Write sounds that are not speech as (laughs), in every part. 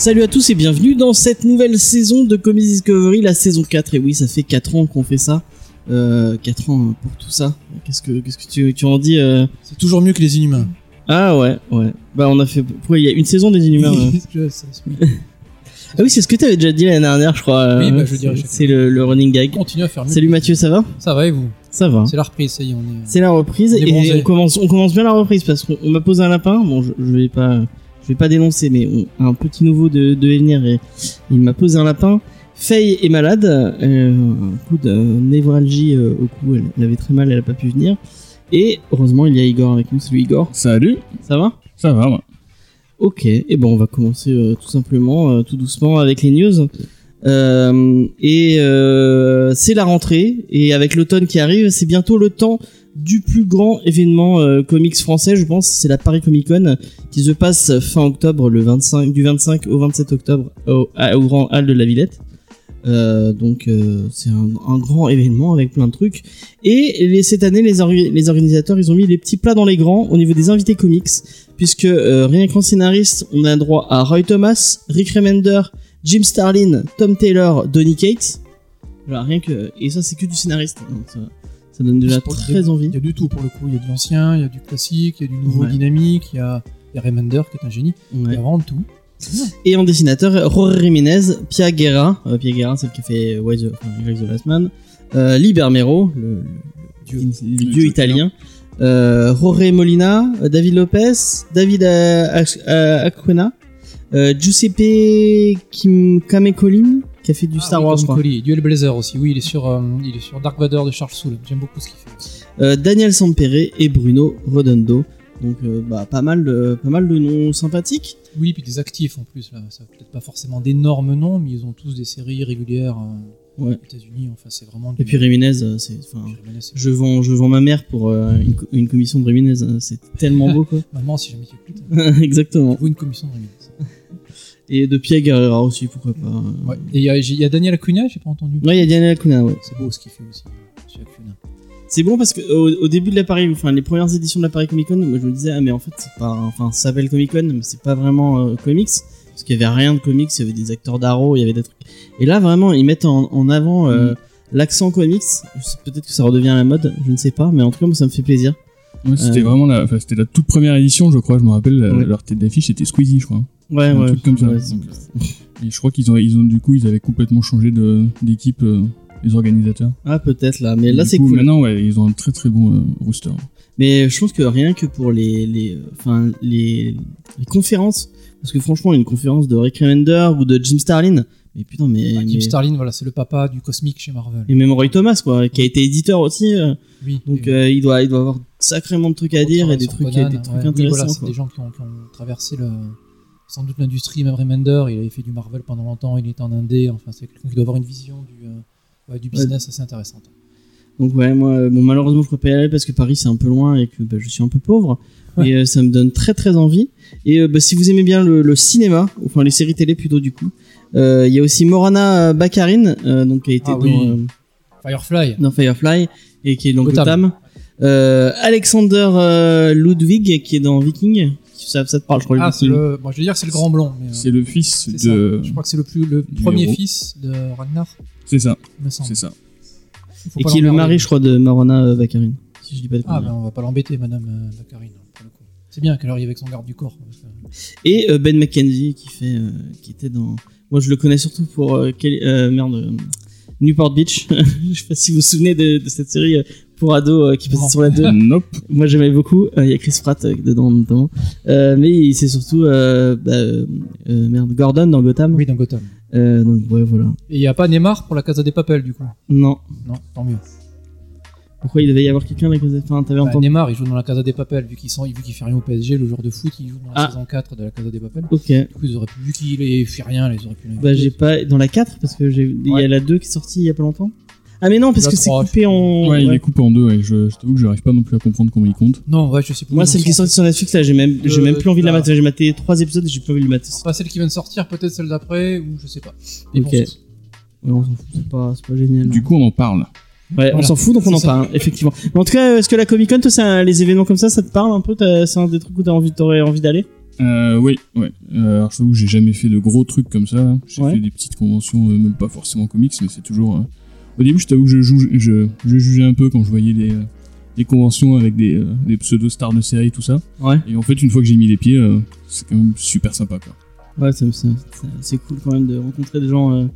Salut à tous et bienvenue dans cette nouvelle saison de Comics Discovery, la saison 4. Et oui, ça fait 4 ans qu'on fait ça. Euh, 4 ans pour tout ça. Qu'est-ce que, qu'est-ce que tu, tu en dis euh C'est toujours mieux que les inhumains. Ah ouais, ouais. Bah on a fait... Pourquoi il y a une saison des Inhumains (laughs) euh (laughs) oui. Ah oui, c'est ce que tu avais déjà dit l'année dernière, je crois. Oui, euh, bah, je dirais c'est- le, le running gag. Continue à faire mieux. Salut Mathieu, ça va? Ça va et vous? Ça va. C'est la reprise, ça y est, on est. C'est la reprise On est et on commence, on commence bien la reprise parce qu'on on m'a posé un lapin. Bon, je, je vais pas, je vais pas dénoncer, mais on- un petit nouveau de, de venir et il m'a posé un lapin. Faye est malade, euh, un coup de névralgie euh, au cou, elle, elle avait très mal, elle a pas pu venir. Et heureusement, il y a Igor avec nous. Salut Igor, Salut, ça va? Ça va, moi. Ok, et ben on va commencer euh, tout simplement, tout doucement avec les news. Et c'est la rentrée, et avec l'automne qui arrive, c'est bientôt le temps du plus grand événement euh, comics français, je pense. C'est la Paris Comic Con qui se passe fin octobre, le 25, du 25 au 27 octobre au, Grand Hall de la Villette. Euh, donc euh, c'est un, grand événement avec plein de trucs. Et cette année, les, orga- les organisateurs, ils ont mis les petits plats dans les grands au niveau des invités comics puisque rien qu'en scénariste, on a droit à Roy Thomas, Rick Remender, Jim Starlin, Tom Taylor, Donny Cates. Rien que et ça c'est que du scénariste. Ça, donne déjà très envie. Il y a du tout pour le coup. Il y a de l'ancien, il y a du classique, il y a du nouveau Ouais. dynamique, il y a, il y a Remender qui est un génie. Il Ouais. y a vraiment tout. Et en dessinateur, Jorge Jiménez, Pia Guerra, euh, Pia Guerra, celle qui a fait Why the, enfin, Why the Last Man, euh, Lee Bermero, le, le- Dieu. le dieu italien, euh, Jorge Molina, euh, David Lopez, David euh, Ac- euh, Giuseppe Kim qui a fait du Ah Star oui, Wars, je crois. Duel Blazer aussi. Oui, il est sur, euh, il est sur Dark Vador de Charles Soule. J'aime beaucoup ce qu'il fait. Euh, Daniel Sampere et Bruno Rodondo. Donc, euh, bah, pas mal de, pas mal de noms sympathiques. Oui, puis des actifs en plus. Là, ça peut-être pas forcément d'énormes noms, mais ils ont tous des séries régulières Ouais. aux États-Unis. Enfin, c'est vraiment. du- Et puis c'est, c'est- je vends, je vends ma mère pour euh, une, co- une commission de Ramirez. euh, C'est tellement beau, quoi. (laughs) Maman, si jamais tu écoutes, (laughs) Exactement. faut une commission de Jiménez. Et de Pierre Guerrera aussi, pourquoi pas. Ouais. Et il y a, il y a Daniel Acuna, j'ai pas entendu. Ouais, il y a Daniel Acuna, ouais. C'est beau ce qu'il fait aussi, monsieur Acuna. C'est bon parce que au, au début de la Paris, enfin les premières éditions de la Paris Comic Con, moi je me disais ah mais en fait c'est pas, enfin ça s'appelle Comic Con mais c'est pas vraiment euh, comics parce qu'il y avait rien de comics, il y avait des acteurs d'Arrow, il y avait des trucs. Et là vraiment ils mettent en, en avant euh, l'accent comics. Peut-être que ça redevient à la mode, je ne sais pas, mais en tout cas moi ça me fait plaisir. Ouais, c'était Euh. vraiment la, enfin, c'était la toute première édition, je crois, je me rappelle, Ouais. leur tête d'affiche c'était Squeezie, je crois. Ouais Un ouais. truc comme ça. Et je crois qu'ils ont, ils ont, du coup, ils avaient complètement changé de, d'équipe, euh, les organisateurs. ah peut-être là, mais là Du c'est coup, cool. Maintenant, ouais, ils ont un très très bon euh, rooster. Mais je pense que rien que pour les, les, enfin les, les conférences, parce que franchement une conférence de Rick Remender ou de Jim Starlin, mais putain mais, Ah, Jim mais- Starlin, voilà, c'est le papa du cosmique chez Marvel. et même Roy Thomas quoi, qui a été éditeur aussi, euh, Oui. donc euh, il doit il doit avoir sacrément de trucs à dire et des trucs, Conan, des trucs ouais. Oui, intéressants. voilà, c'est des gens qui ont, qui ont traversé le, sans doute l'industrie, même Remender, il avait fait du Marvel pendant longtemps, il était en Indé, enfin c'est quelqu'un qui doit avoir une vision du, euh, ouais, du business assez intéressante. Donc ouais, moi, euh, bon, malheureusement, je peux pas y aller parce que Paris c'est un peu loin et que bah, je suis un peu pauvre. Et euh, ça me donne très très envie. Et euh, bah, si vous aimez bien le, le cinéma, enfin les séries télé plutôt du coup, il y a aussi Morana Baccarin, euh, donc qui a été Ah dans, oui. Firefly, dans Firefly et qui est dans Gotham. Gotham. Euh, Alexander euh, Ludwig qui est dans Viking. Ça, ça te parle, je crois. ah, le, bon, je vais dire que c'est le grand blond, mais euh, C'est le fils c'est de. ça. Je crois que c'est le, plus, le premier héros. fils de Ragnar, C'est ça, c'est ça. Et qui est le mari, je crois, de Morana euh, Baccarin. Si je dis pas de Ah, ben on va pas l'embêter, madame euh, le coup. C'est bien qu'elle arrive avec son garde du corps. Et euh, Ben McKenzie qui fait, euh, qui était dans. Moi, je le connais surtout pour euh, quel- euh, merde, euh, Newport Beach. (laughs) je sais pas si vous vous souvenez de, de cette série euh, pour ados euh, qui passait sur la 2. (laughs) Nope. Moi, j'aimais beaucoup. Euh, Il y a Chris Pratt euh, dedans notamment. Euh, mais c'est surtout euh, bah, merde Gordon dans Gotham. Oui, dans Gotham. Euh, donc ouais, voilà. Et il n'y a pas Neymar pour la Casa des Papels, du coup. Non. Non, tant mieux. Pourquoi il devait y avoir quelqu'un avec Enfin, t'avais Bah, entendu. Neymar, il joue dans la Casa des Papel, vu qu'il sent- vu qu'il fait rien au PSG, le joueur de foot, il joue dans la Ah. saison 4 de la Casa des Papel. Ok. Du coup, ils auraient pu, vu qu'il ait fait rien, ils auraient pu. Bah, j'ai pas. Dans la 4, parce que j'ai. Il y a la 2 qui est sortie il y a pas longtemps. Ah, mais non, parce La que c'est 3, coupé en. Ouais, il est coupé en deux, ouais. Je, je t'avoue que j'arrive pas non plus à comprendre comment il compte. Non, ouais, je sais plus. Moi, celle qui est sortie sur Netflix, là, j'ai même, j'ai Euh, même plus envie de la mater. J'ai maté 3 épisodes et j'ai plus envie de le mater. Pas celle qui vient de sortir, peut-être celle d'après, ou je sais pas. Ok. Ouais, on s'en fout, c'est pas, c'est pas génial. Du coup, on en parle. Ouais, on s'en fout donc on C'est en parle, effectivement. Mais en tout cas, est-ce que la Comic Con, toi, les événements comme ça, ça te parle un peu? T'as- C'est un des trucs où t'as envie, t'aurais envie d'aller? Euh, oui, ouais. Euh, alors, je t'avoue que j'ai jamais fait de gros trucs comme ça. là. J'ai Ouais. fait des petites conventions, euh, même pas forcément comics, mais c'est toujours. Au début, je t'avoue que je, joue, je, je jugeais un peu quand je voyais les, les conventions avec des, euh, des pseudo-stars de série, tout ça. Ouais. Et en fait, une fois que j'ai mis les pieds, euh, c'est quand même super sympa, quoi. Ouais, c'est, cool quand même de rencontrer des gens. euh.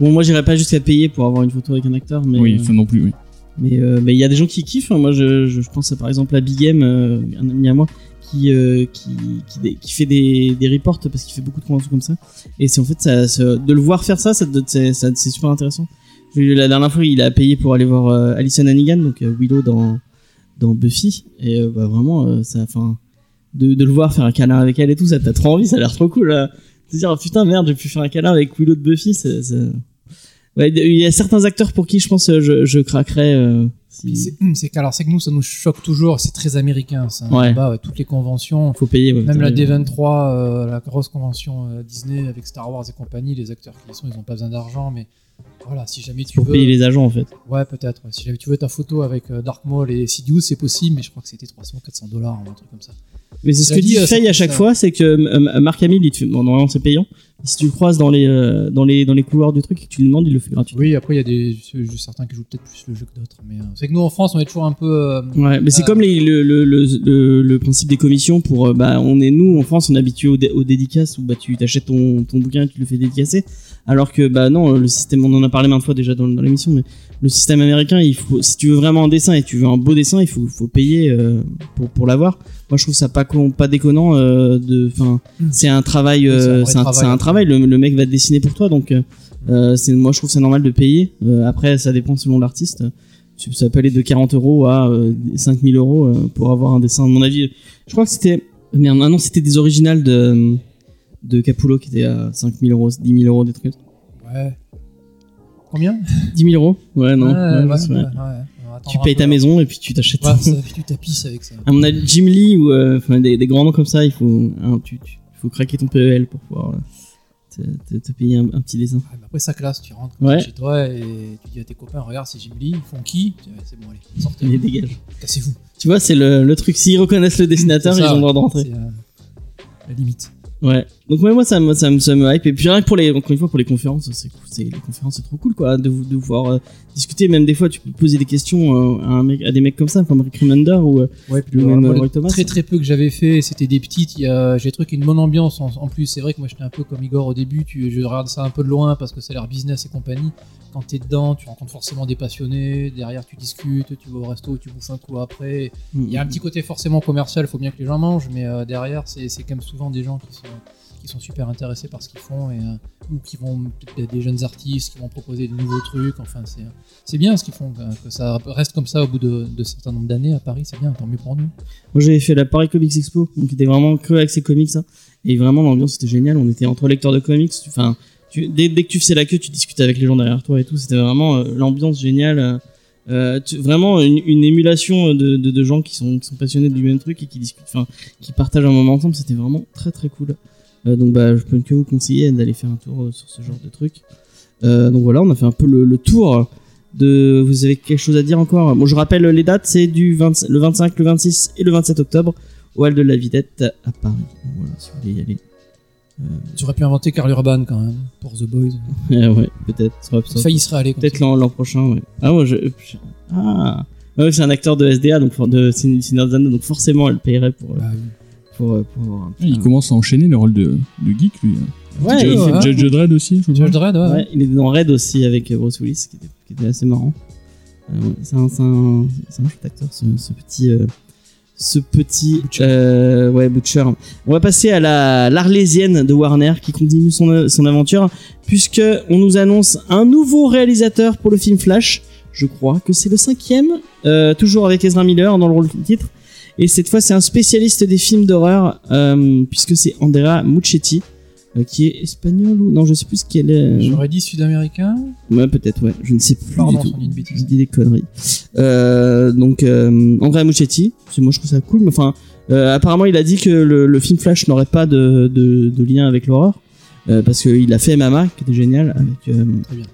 Bon, moi, j'irais pas jusqu'à payer pour avoir une photo avec un acteur, mais. oui, ça non plus, oui. Mais euh, mais il y a des gens qui kiffent. hein. Moi, je, pense à, par exemple à Big euh, un ami à moi, qui qui, qui, dé- qui fait des, des reports parce qu'il fait beaucoup de conventions comme ça. Et c'est en fait ça, ça- de le voir faire ça- c'est super intéressant. La dernière fois, il a payé pour aller voir euh, Alison Hannigan, donc euh, Willow dans dans Buffy, et euh, bah, vraiment, euh, ça, enfin, de, de le voir faire un câlin avec elle et tout, ça t'a trop envie, ça a l'air trop cool. Là. De se dire oh, putain merde, j'ai pu faire un câlin avec Willow de Buffy, c'est- Ouais, il y a certains acteurs pour qui je pense je, je craquerais. euh, si- c'est hum, c'est qu'alors c'est que nous ça nous choque toujours, c'est très américain ça. Ouais. Là-bas, ouais, toutes les conventions, Faut payer. ouais, même t'as la raison. D23, euh, la grosse convention Disney avec Star Wars et compagnie, les acteurs qui y sont, ils ont pas besoin d'argent, mais voilà, si jamais tu Pour veux, payer les agents en fait. ouais peut-être, ouais. si jamais tu veux ta photo avec euh, Dark Maul et Sidious, c'est possible, mais je crois que c'était 300, 400 dollars un truc comme ça. Mais c'est ce que dit, euh, Faye à chaque ça- fois, c'est que euh, Marc Hamill, il te fait, bon, normalement c'est payant. Si tu le croises dans les, euh, dans les, dans les couloirs du truc et que tu lui demandes, il le fait gratuitement. Oui, après il y a des certains qui jouent peut-être plus le jeu que d'autres, mais euh, c'est que nous en France on est toujours un peu euh, Ouais, mais c'est Euh, comme les, le, le, le, le, principe des commissions pour, bah, on est nous en France, on est habitué aux, dé- aux dédicaces où bah tu t'achètes ton, ton bouquin et tu le fais dédicacer. Alors que bah non, le système, on en a parlé maintes fois déjà dans, dans l'émission, mais le système américain, il faut, si tu veux vraiment un dessin et tu veux un beau dessin, il faut, faut payer euh, pour, pour l'avoir. Moi, je trouve ça pas con- pas déconnant euh, de, Mm. c'est un travail, c'est un euh, c'est un, travail. c'est un travail. Le, le mec va te dessiner pour toi, donc c'est, moi je trouve ça normal de payer. Après, ça dépend selon l'artiste. Ça peut aller de 40 euros à euh, 5000 euros pour avoir un dessin. À mon avis, je crois que c'était, merde, ah non, c'était des originales de de Capullo qui étaient à 5000 euros, 10 000 euros, des trucs. ouais. Combien 10 000 euros? Ouais, non. Ouais, ouais, ouais, Tu payes ta peu. maison et puis tu t'achètes. Ouais, ça, puis tu tapisses avec ça. à mon avis, Jim Lee ou euh, des, des grands noms comme ça, il faut, hein, tu, tu- faut craquer ton PEL pour pouvoir euh, te, te- te payer un, un petit dessin. Ouais, mais après ça classe, tu rentres Ouais. chez toi et tu dis à tes copains, regarde c'est Jim Lee, ils font qui? C'est bon, allez, sortez, Il dégage. cassez-vous. Tu vois, c'est le, le truc. S'ils reconnaissent le dessinateur, C'est ils ça, ont le droit de rentrer. C'est euh, la limite. Ouais. Donc ouais, moi ça me ça me ça me hype et puis rien que pour les encore une fois pour les conférences, c'est cool, c'est les conférences c'est trop cool quoi de de pouvoir euh, discuter même des fois tu peux poser des questions euh, à un mec à des mecs comme ça comme Rick Remender ou euh, Ouais, puis Le même moi, le Roy Thomas. très très peu que j'avais fait, c'était des petites. Il y a, j'ai trouvé une bonne ambiance. En, en plus, c'est vrai que moi j'étais un peu comme Igor au début. Tu, je regarde ça un peu de loin parce que c'est l'air business et compagnie. Quand t'es dedans, tu rencontres forcément des passionnés. Derrière, tu discutes, tu vas au resto, tu bouffes un coup après. Il y a un petit côté forcément commercial. Il faut bien que les gens mangent, mais euh, derrière, c'est, c'est quand même souvent des gens qui sont qui sont super intéressés par ce qu'ils font et euh, ou qui vont peut-être des jeunes artistes qui vont proposer de nouveaux trucs. Enfin, c'est c'est bien ce qu'ils font. Que, ça reste comme ça au bout de, de certains nombres d'années à Paris, c'est bien. Tant mieux pour nous. Moi j'avais fait la Paris Comics Expo, donc c'était vraiment que avec ces comics ça. Et vraiment l'ambiance était géniale, on était entre lecteurs de comics, enfin dès, dès que tu faisais la queue, tu discutais avec les gens derrière toi et tout, c'était vraiment euh, l'ambiance géniale. euh, euh, vraiment une, émulation de, gens qui sont, qui passionnés du même truc et qui discutent, qui partagent un moment ensemble, c'était vraiment très très cool. Euh, donc bah je peux que vous conseiller d'aller faire un tour euh, sur ce genre de truc. Euh, donc voilà, on a fait un peu le, le tour de. Vous avez quelque chose à dire encore? Bon, je rappelle les dates, c'est du 20 le 25, le 26 et le 27 octobre au Hall de la Villette à Paris. Donc voilà, si vous voulez y aller. Tu aurais pu inventer Carl Urban quand même pour The Boys. (laughs) Euh, ouais, peut-être. ça y serait allé. Peut-être l'an prochain, ouais. Ah ouais, je. je- ah Ouais, c'est un acteur de SDA, donc de Sin- Sinerzano, donc forcément elle paierait pour, Bah oui. Pour, euh, pour avoir un Il commence à enchaîner les rôles de, de geek, lui. hein. Ouais, Judge, il fait- ouais. Judge Dredd aussi, je. Judge Dredd, ouais. Ouais, il est dans Red aussi avec euh, Bruce Willis, qui était, qui était assez marrant. Euh, ouais, c'est un, un, c'est un chouette acteur, ce, ce petit, euh, ce petit, euh, ouais, Butcher. On va passer à la l'Arlésienne de Warner qui continue son, son aventure puisque on nous annonce un nouveau réalisateur pour le film Flash. je crois que c'est le cinquième, euh, toujours avec Ezra Miller dans le rôle de titre. Et cette fois, c'est un spécialiste des films d'horreur, euh, puisque c'est Andrea Muccetti, euh, qui est espagnol ou non, je sais plus ce qu'elle est. J'aurais dit sud-américain. Ouais, peut-être, ouais, je ne sais plus Pardon, du tout. une Je dis des conneries. Euh, donc euh, Andrea Muccetti, c'est moi je trouve ça cool. Mais enfin, apparemment il a dit que le, le film Flash n'aurait pas de, de, de lien avec l'horreur parce qu'il a fait MMA qui était génial avec. Très bien.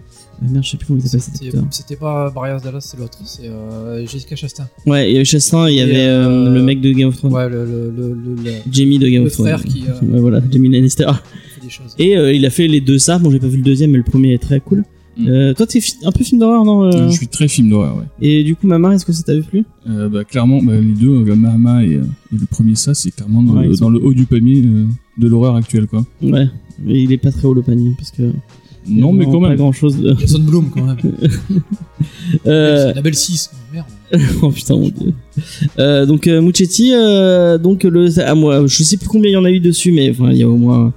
Euh, merde, je sais plus comment il s'appelle cet C'était acteur. c'était pas Barriers Dallas, c'est l'autre. C'est euh, Jessica Chastain. Ouais, il y avait Chastain, il y avait euh, euh, le mec de Game of Thrones, Ouais, le, le, le, le- le- Jamie de Game le of Thrones. frère qui, euh, Ouais, voilà, Jamie Lannister. fait des (laughs) choses. Et euh, il a fait les deux ça. Bon, j'ai pas vu le deuxième, mais le premier est très cool. Mm. Euh, toi, t'es un peu film d'horreur, non euh Je suis très film d'horreur, ouais. Et du coup, Mama, est-ce que ça t'avait plu Euh, bah, clairement, bah, les deux, euh, Mahama et, euh, et le premier, ça, c'est clairement dans, Ouais, le, ils dans le haut du panier euh, de l'horreur actuelle, quoi. Ouais, mais il est pas très haut le panier parce que. Non, mais quand Pas même. grand chose. De... Jason Bloom quand même. (laughs) Euh, C'est label 6. Merde. (laughs) oh putain mon dieu. Euh, donc euh, Muccetti, euh, donc le, à moi, je sais plus combien il y en a eu dessus, mais enfin il y a au moins,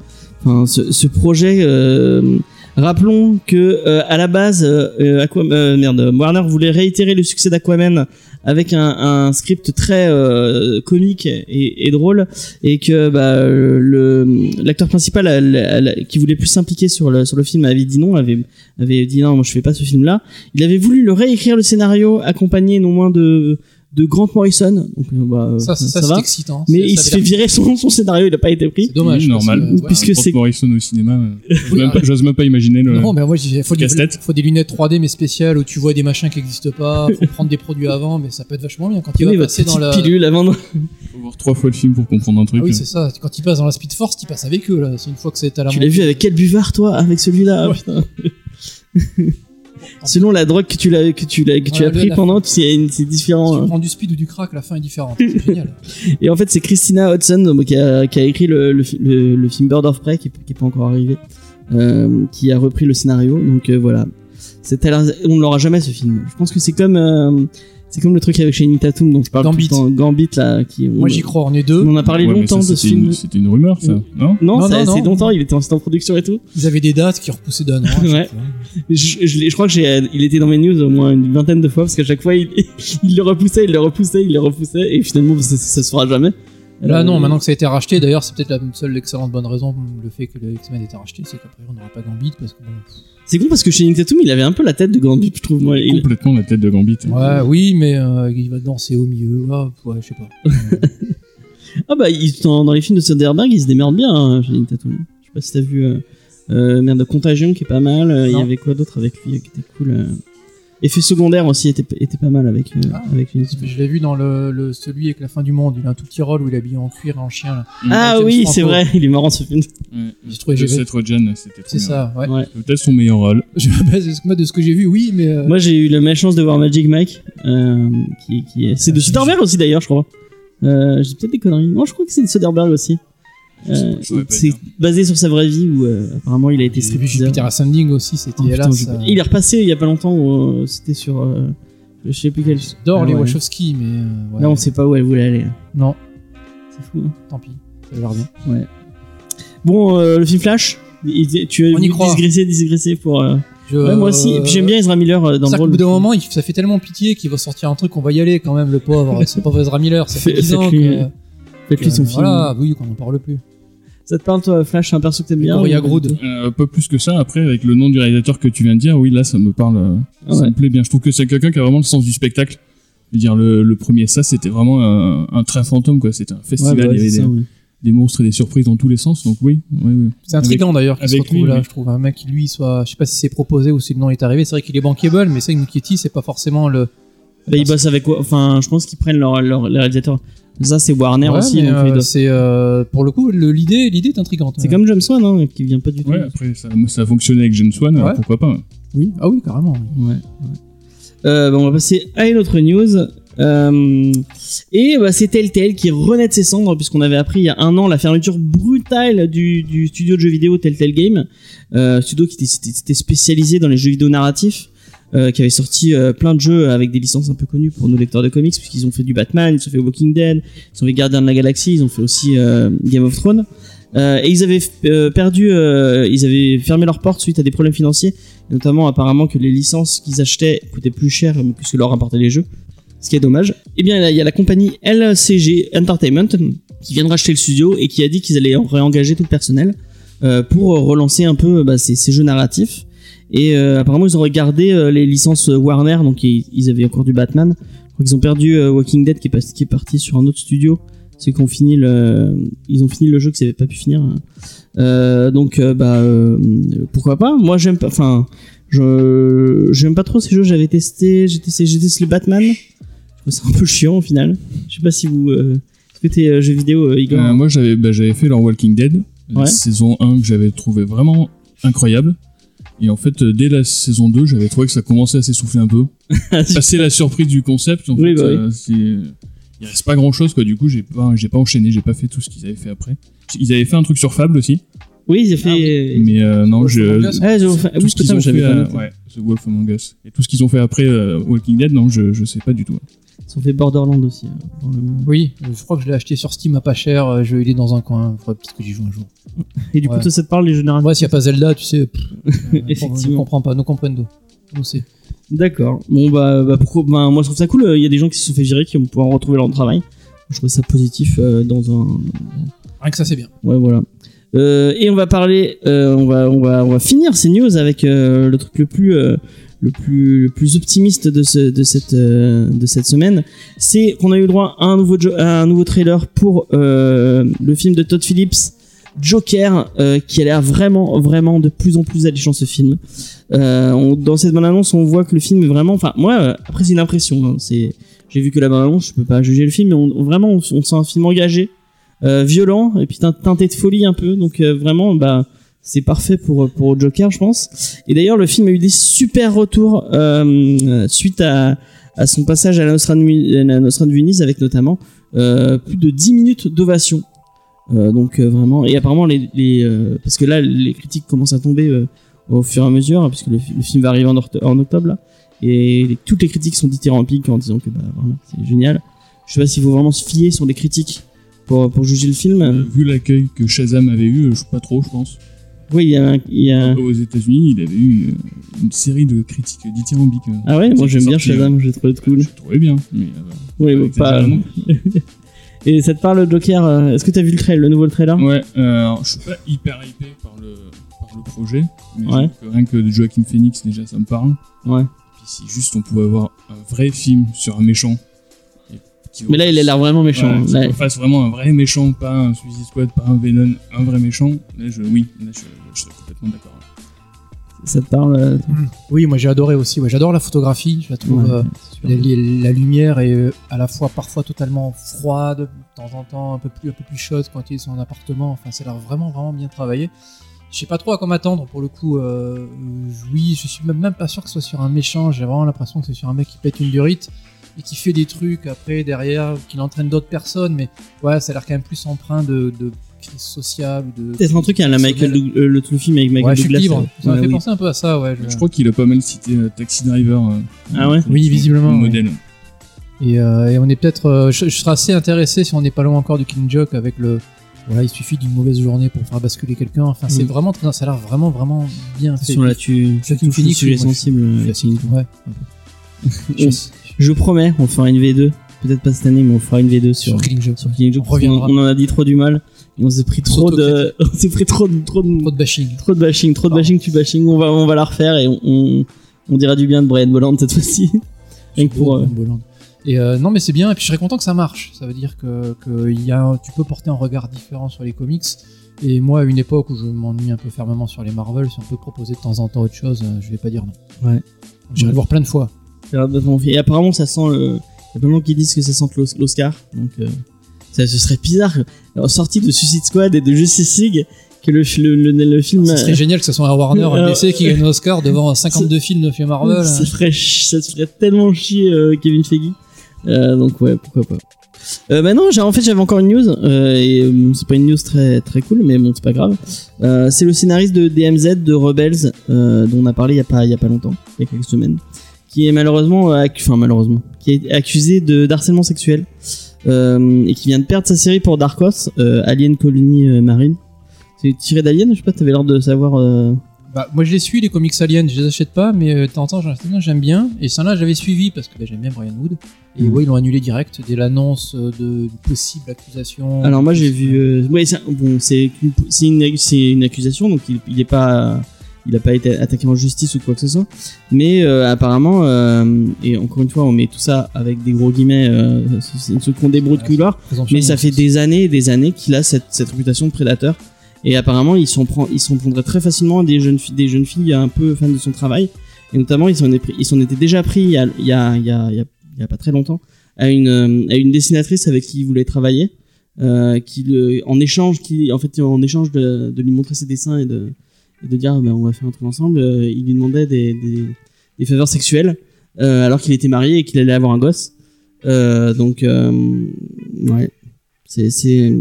enfin ce, ce projet. euh, rappelons que euh, à la base, euh, Aqua- euh, merde, Warner voulait réitérer le succès d'Aquaman avec un, script très euh, comique et, drôle, et que bah, le l'acteur principal qui voulait plus s'impliquer sur le sur le film avait dit non, avait avait dit non, moi je fais pas ce film-là. Il avait voulu le réécrire le scénario, accompagné non moins de de Grant Morrison. Donc euh, bah, Ça, ça, ça c'est va. excitant. Mais il se fait virer son, son scénario, il a pas été pris. C'est dommage. Normal. que, ouais, Puisque Grant c'est- Morrison au cinéma, euh, j'ose Oui, même, pas- j'ose même pas imaginer le. Non, mais moi, il faut, des- Casse-tête. faut des lunettes 3D mais spéciales où tu vois des machins qui n'existent pas. Faut (laughs) prendre des produits avant, mais ça peut être vachement bien quand il Oui, va passer dans la. pilule avant. faut voir trois fois le film pour comprendre un truc. Ah oui, c'est ça. Quand il passe dans la Speed Force, il passe avec eux là. C'est une fois que c'est à la Tu l'as vu avec quel buvard toi avec celui-là putain. (laughs) Selon la drogue que tu l'as que tu l'as que tu Ouais, as pris pendant, c'est c'est Si différent. tu hein. prends du speed ou du crack, la fin est différente. C'est (laughs) génial. Et en fait, c'est Christina Hodson donc, qui, a, qui a écrit le, le, fi- le- le film Bird of Prey, qui, qui est pas encore arrivé, euh, qui a repris le scénario. Donc euh, voilà, c'est on ne l'aura jamais ce film. Je pense que c'est comme euh, c'est comme le truc avec Channing Tatum dont je parle Gambit. tout le temps, Gambit là, qui Moi, j'y crois. On est deux. on en a parlé Ouais, mais longtemps ça, de ce c'était film. une- C'était une rumeur, ça, non Non, Non, ça non, c'est longtemps, il était en, production et tout. Ils avaient des dates qui repoussaient d'un an. (laughs) Ouais. Je, je, l'ai- je crois que j'ai, il était dans mes news au moins une vingtaine de fois parce qu'à chaque fois il, (laughs) il le repoussait, il le repoussait, il le repoussait et finalement ça, ça se fera jamais. Là, Euh, non, maintenant que ça a été racheté, d'ailleurs, c'est peut-être la seule excellente bonne raison, le fait que le X-Men ait été racheté, c'est qu'après, on n'aura pas Gambit parce que bon. C'est con parce que chez Tatum il avait un peu la tête de Gambit, je trouve moi. Il- Complètement la tête de Gambit. Ouais, oui, mais euh, il va danser au milieu. Ah, ouais, je sais pas. (laughs) Ah bah il, dans, dans les films de Soderbergh il se démerde bien hein, Tatum. Je sais pas si t'as vu euh, euh, merde Contagion qui est pas mal. euh, Il y avait quoi d'autre avec lui euh, qui était cool. Effet secondaire aussi était, était pas mal avec euh, Ah. avec lui. je l'ai vu dans le, le- celui avec la fin du monde. Il a un tout petit rôle où il est habillé en cuir et en chien. Là. Ah oui c'est vrai, il est marrant ce film. Ouais. J'ai trouvé j'ai- Seth Rogen, c'était trop C'est ça, ouais. Ouais. Peut-être son meilleur rôle. (laughs) Je me base moi de ce que j'ai vu, oui, mais. euh, Moi j'ai eu la malchance de voir Magic Mike, euh, qui, qui est, c'est de Ah, Soderbergh aussi d'ailleurs je crois. Euh, j'ai peut-être des conneries. Non je crois que c'est de Soderbergh aussi. Euh, c'est basé sur sa vraie vie où euh, apparemment il a été stripteaseur. Jupiter Ascending aussi, c'était Oh, putain, pas- euh, Il est repassé il y a pas longtemps où euh, c'était sur euh, je sais plus quel. J'adore Ah les ouais. Wachowski, mais. ouais. Là on sait pas où elle voulait aller. Non, C'est fou. hein. tant pis. Ça a l'air bien. Bon euh, le film Flash, il- tu as On y croit. digresser digresser pour. Je- Ouais, moi aussi. Et puis j'aime bien Ezra Miller dans le ça rôle. bout d'un moment, il- ça fait tellement pitié qu'il va sortir un truc, on va y aller quand même, le pauvre. C'est pas Ezra Miller, ça fait (laughs) Fait- 10 ans faites-lui- son film. Voilà, oui, qu'on en parle plus. Ça te parle toi Flash, c'est un perso que t'aimes bien Gloria Grood. Euh, pas plus que ça. Après, avec le nom du réalisateur que tu viens de dire, oui, là, ça me parle. euh, Ah Ça ouais. me plaît bien. Je trouve que c'est quelqu'un qui a vraiment le sens du spectacle. Je veux dire, le, le premier, ça, c'était vraiment un, un train fantôme, quoi. C'était un Ouais, festival. bah, il y avait des, ça, monstres et des surprises dans tous les sens. Donc oui, oui, oui. C'est intriguant d'ailleurs qu'il se avec retrouve lui, là, oui. je trouve. Un mec qui lui soit. Je sais pas si c'est proposé ou si le nom est arrivé. C'est vrai qu'il est bankable, mais c'est que Muschietti, c'est pas forcément le. Bah, ils bossent avec quoi Enfin, je pense qu'ils prennent leur, leur, les réalisateurs. Ça, c'est Warner Ouais, aussi. donc euh, c'est euh, pour le coup le- l'idée l'idée est intrigante. C'est Ouais. comme James Wan, hein, qui vient pas du tout. Ouais, après, ça, ça a fonctionné avec James Wan, Ouais. pourquoi pas. oui ah oui carrément. oui. Ouais. ouais. Euh, bah, on va passer à une autre news. Euh, et bah, c'est Telltale qui renaît de ses cendres, puisqu'on avait appris il y a un an la fermeture brutale du, du studio de jeux vidéo Telltale Game. Euh, studio qui était, spécialisé dans les jeux vidéo narratifs. Euh, qui avait sorti euh, plein de jeux avec des licences un peu connues pour nos lecteurs de comics, puisqu'ils ont fait du Batman, ils ont fait Walking Dead, ils ont fait Gardien de la Galaxie, ils ont fait aussi euh, Game of Thrones. Euh, et ils avaient euh, perdu, ils avaient fermé leurs portes suite à des problèmes financiers, notamment apparemment que les licences qu'ils achetaient coûtaient plus cher que ce que leur rapportaient les jeux, ce qui est dommage. Eh bien, il y a la compagnie LCG Entertainment qui vient de racheter le studio et qui a dit qu'ils allaient réengager tout le personnel pour relancer un peu bah, ces jeux narratifs. Et euh, apparemment, ils ont regardé euh, les licences Warner, donc ils, ils avaient encore du Batman. Je crois qu'ils ont perdu euh, Walking Dead qui est, pas- qui est parti sur un autre studio. C'est qu'on finit le, ils ont fini le jeu qu'ils n'avaient pas pu finir. Euh, donc euh, bah euh, pourquoi pas? Moi j'aime pas, enfin je j'aime pas trop ces jeux. J'avais testé, j'ai testé, j'ai testé le Batman. Je trouve ça un peu chiant au final. Je sais pas si vous, euh, est-ce que t'es euh, jeux vidéo euh, Igor? Euh, moi, j'avais bah, j'avais fait leur Walking Dead, Ouais. saison 1 que j'avais trouvé vraiment incroyable. Et en fait, euh, dès la saison 2, j'avais trouvé que ça commençait à s'essouffler un peu. (laughs) Passer la surprise du concept, en Oui, fait, bah oui. euh, c'est- il reste pas grand chose, quoi. Du coup, j'ai pas, j'ai pas enchaîné, j'ai pas fait tout ce qu'ils avaient fait après. Ils avaient fait un truc sur Fable aussi, Oui, ils ont fait. mais euh, non, je. Ont fait- tout oui, ce qu'ils ont fait, euh, ouais, The Wolf Among Us. Et tout ce qu'ils ont fait après euh, Walking Dead, non, je, je sais pas du tout. Ils ont fait Borderland aussi. euh, dans le- Oui, euh, je crois que je l'ai acheté sur Steam à pas cher. euh, Je, il est dans un coin. Faudrait peut-être que j'y joue un jour. (laughs) Et du coup, Ouais. toi, ça te parle les narratifs Moi, s'il n'y a pas Zelda, tu sais. pff, (laughs) euh, Effectivement. On comprend pas. Nous comprendo. Nous c'est. D'accord. Bon bah, bah pourquoi bah, moi je trouve ça cool. Il y a des gens qui se sont fait virer qui vont pouvoir retrouver leur travail. Je trouve ça positif euh, dans un. Rien que ça, c'est bien. Ouais voilà. Euh, et on va parler, euh, on va on va on va finir ces news avec euh, le truc le plus euh, le plus le plus optimiste de ce de cette euh, de cette semaine, c'est qu'on a eu droit à un nouveau à un nouveau trailer pour euh, le film de Todd Phillips. Joker, euh, qui a l'air vraiment, vraiment de plus en plus alléchant ce film. Euh, on- dans cette bande annonce, on voit que le film est vraiment. Enfin, moi, euh, après c'est une impression. hein, j'ai vu que la bande annonce, je peux pas juger le film, mais on, vraiment, on, on sent un film engagé, euh, violent et puis tein- teinté de folie un peu. Donc vraiment, bah, c'est parfait pour pour Joker, je pense. Et d'ailleurs, le film a eu des super retours euh, suite à son passage à la Nostra de, Venise, avec notamment euh, plus de 10 minutes d'ovation. Euh, donc vraiment et apparemment les, les parce que là les critiques commencent à tomber au fur et à mesure puisque le, fi- le film va arriver en, octobre là et toutes les critiques sont dithyrambiques en disant que bah vraiment c'est génial je sais pas s'il faut vraiment se fier sur les critiques pour, pour juger le film vu l'accueil que Shazam avait eu, je sais pas trop, je pense. Oui il y a, un- il y a un- Aux États-Unis, il avait eu une, une série de critiques dithyrambiques. euh, ah ouais moi j'aime bien Shazam j'ai trouvé euh, cool Je trouvais bien, mais. euh, oui pas bon, pas (laughs) et ça te parle Joker euh, est-ce que t'as vu le trail le nouveau trailer? Ouais, euh, je suis pas hyper hypé par le, par le projet, mais Ouais. que rien que de Joaquin Phoenix, déjà, ça me parle. ouais Puis si juste on pouvait avoir un vrai film sur un méchant. et mais là il a l'air vraiment méchant Ouais, Là, fasse vraiment un vrai méchant, pas un Suicide Squad, pas un Venom, un vrai méchant. Là, je, oui, là, je, je serais complètement d'accord. ça te parle euh, Oui, moi j'ai adoré aussi. Ouais, j'adore la photographie. Je la trouve. ouais, euh, c'est la, lumière est euh, à la fois parfois totalement froide, de temps en temps un peu plus, un peu plus chaude quand il est dans son appartement. Enfin, ça a l'air vraiment, vraiment bien travaillé. Je sais pas trop à quoi m'attendre pour le coup. euh, oui, je suis même, même pas sûr que ce soit sur un méchant. J'ai vraiment l'impression que c'est sur un mec qui pète une durite et qui fait des trucs après derrière, qui entraîne d'autres personnes. Mais ouais, ça a l'air quand même plus empreint de, de crise sociale de. peut-être un truc à la Michael. Doug- euh, le, le film avec Michael Ouais, je suis Douglas libre. euh, Ça m'a ouais, fait oui. penser un peu à ça, ouais. je- Je crois qu'il a pas mal cité euh, Taxi Driver. euh, Ah ouais Oui, visiblement, Modèle. Et, euh, et on est peut-être. euh, je, je serais assez intéressé si on n'est pas loin encore du Killing Joke avec le. Voilà, il suffit d'une mauvaise journée pour faire basculer quelqu'un. Enfin, c'est Mm. vraiment. très- Ça a l'air vraiment, vraiment bien fait. façon, là, tu, tu touches le sujet sensible. je suis Joaquin. Ouais. (laughs) Je promets, on fera une V2. Peut-être pas cette année, mais on fera une V2 sur, Sur Killing Joke. sur Killing Joke. On reviendra. On, on en a dit trop du mal. Et on s'est pris trop de, (laughs) on s'est pris trop de, trop de, Trop de bashing. trop de bashing, trop de bashing, tu bashing. On va, on va la refaire et on, on, on dira du bien de Brian Bolland cette fois-ci. (laughs) Rien que pour, euh. Et euh, non, mais c'est bien. Et puis je serais content que ça marche. Ça veut dire que, que y a, tu peux porter un regard différent sur les comics. Et moi, à une époque où je m'ennuie un peu fermement sur les Marvel, si on peut proposer de temps en temps autre chose, euh, je vais pas dire non. Ouais. J'irai Ouais. le voir plein de fois. Et apparemment, ça sent le. Il y a plein de gens qui disent que ça sent l'Os- l'Oscar. Donc, euh, ça, ce serait bizarre, euh, sorti de Suicide Squad et de Justice League, que le, le, le, le film. Ce serait génial que ce soit un Warner, Euh, DC qui gagne un Oscar devant (laughs) 52 films de films Marvel. Ça ferait, ça se ferait tellement chier euh, Kevin Feige. Euh, donc ouais, pourquoi pas. Euh, bah non, en fait j'avais encore une news euh, et euh, c'est pas une news très très cool, mais bon c'est pas grave. Euh, c'est le scénariste de DMZ de Rebels euh, dont on a parlé il y a pas il y a pas longtemps, il y a quelques semaines, qui est malheureusement, euh, enfin malheureusement, qui est accusé de d'harcèlement sexuel euh, et qui vient de perdre sa série pour Dark Horse, euh, Alien Colony euh, Marine. C'est tiré d'Alien, je sais pas, t'avais l'air de savoir. euh, Bah, moi je les suis, les comics aliens, je les achète pas, mais euh, de temps en temps, j'aime bien. Et ça là, j'avais suivi parce que bah, j'aime bien Brian Wood. Et Mhm. ouais, ils l'ont annulé direct dès l'annonce euh, de d'une possible accusation. Alors moi j'ai vu, euh, ouais, bon, une- c'est une accusation, donc il, il est pas, il a pas été attaqué en justice ou quoi que ce soit. Mais euh, apparemment, euh, et encore une fois, on met tout ça avec des gros guillemets, euh, ce qu'on débrouille de couloir. Mais ça fait des années et des années qu'il a cette, cette réputation de prédateur. Et apparemment, il s'en prend, il s'en prendrait très facilement à des jeunes filles, des jeunes filles un peu fans de son travail. Et notamment, il s'en était déjà pris il y a, il y a, il y a, il y a, il y a pas très longtemps à une, euh, à une dessinatrice avec qui il voulait travailler, euh, qui le, en échange, qui, en fait, en échange de, de lui montrer ses dessins et de, et de dire, ben, on va faire un truc ensemble, euh, il lui demandait des, des, des faveurs sexuelles, euh, alors qu'il était marié et qu'il allait avoir un gosse. Euh, donc, ouais, c'est, c'est,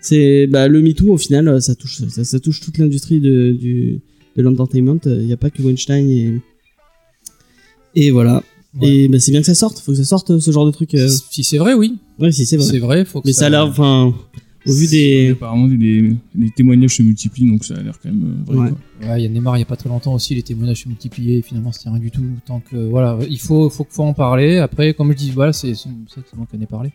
c'est, bah, le MeToo, au final, ça touche, ça, ça touche toute l'industrie de, du, de l'entertainment. Il n'y a pas que Weinstein et, et voilà. Ouais. Et bah, c'est bien que ça sorte. Faut que ça sorte ce genre de truc. euh. Si c'est vrai, oui. Ouais, si c'est vrai. C'est vrai, faut que Mais ça a l'air, enfin, au vu des, Apparemment, des, des témoignages se multiplient, donc ça a l'air quand même euh, vrai. Ouais. quoi. Ouais, il y a Neymar il y a pas très longtemps aussi, les témoignages se multipliaient et finalement c'était rien du tout. Tant que voilà, il faut faut faut en parler. Après, comme je dis, voilà, c'est qui en ai parlé.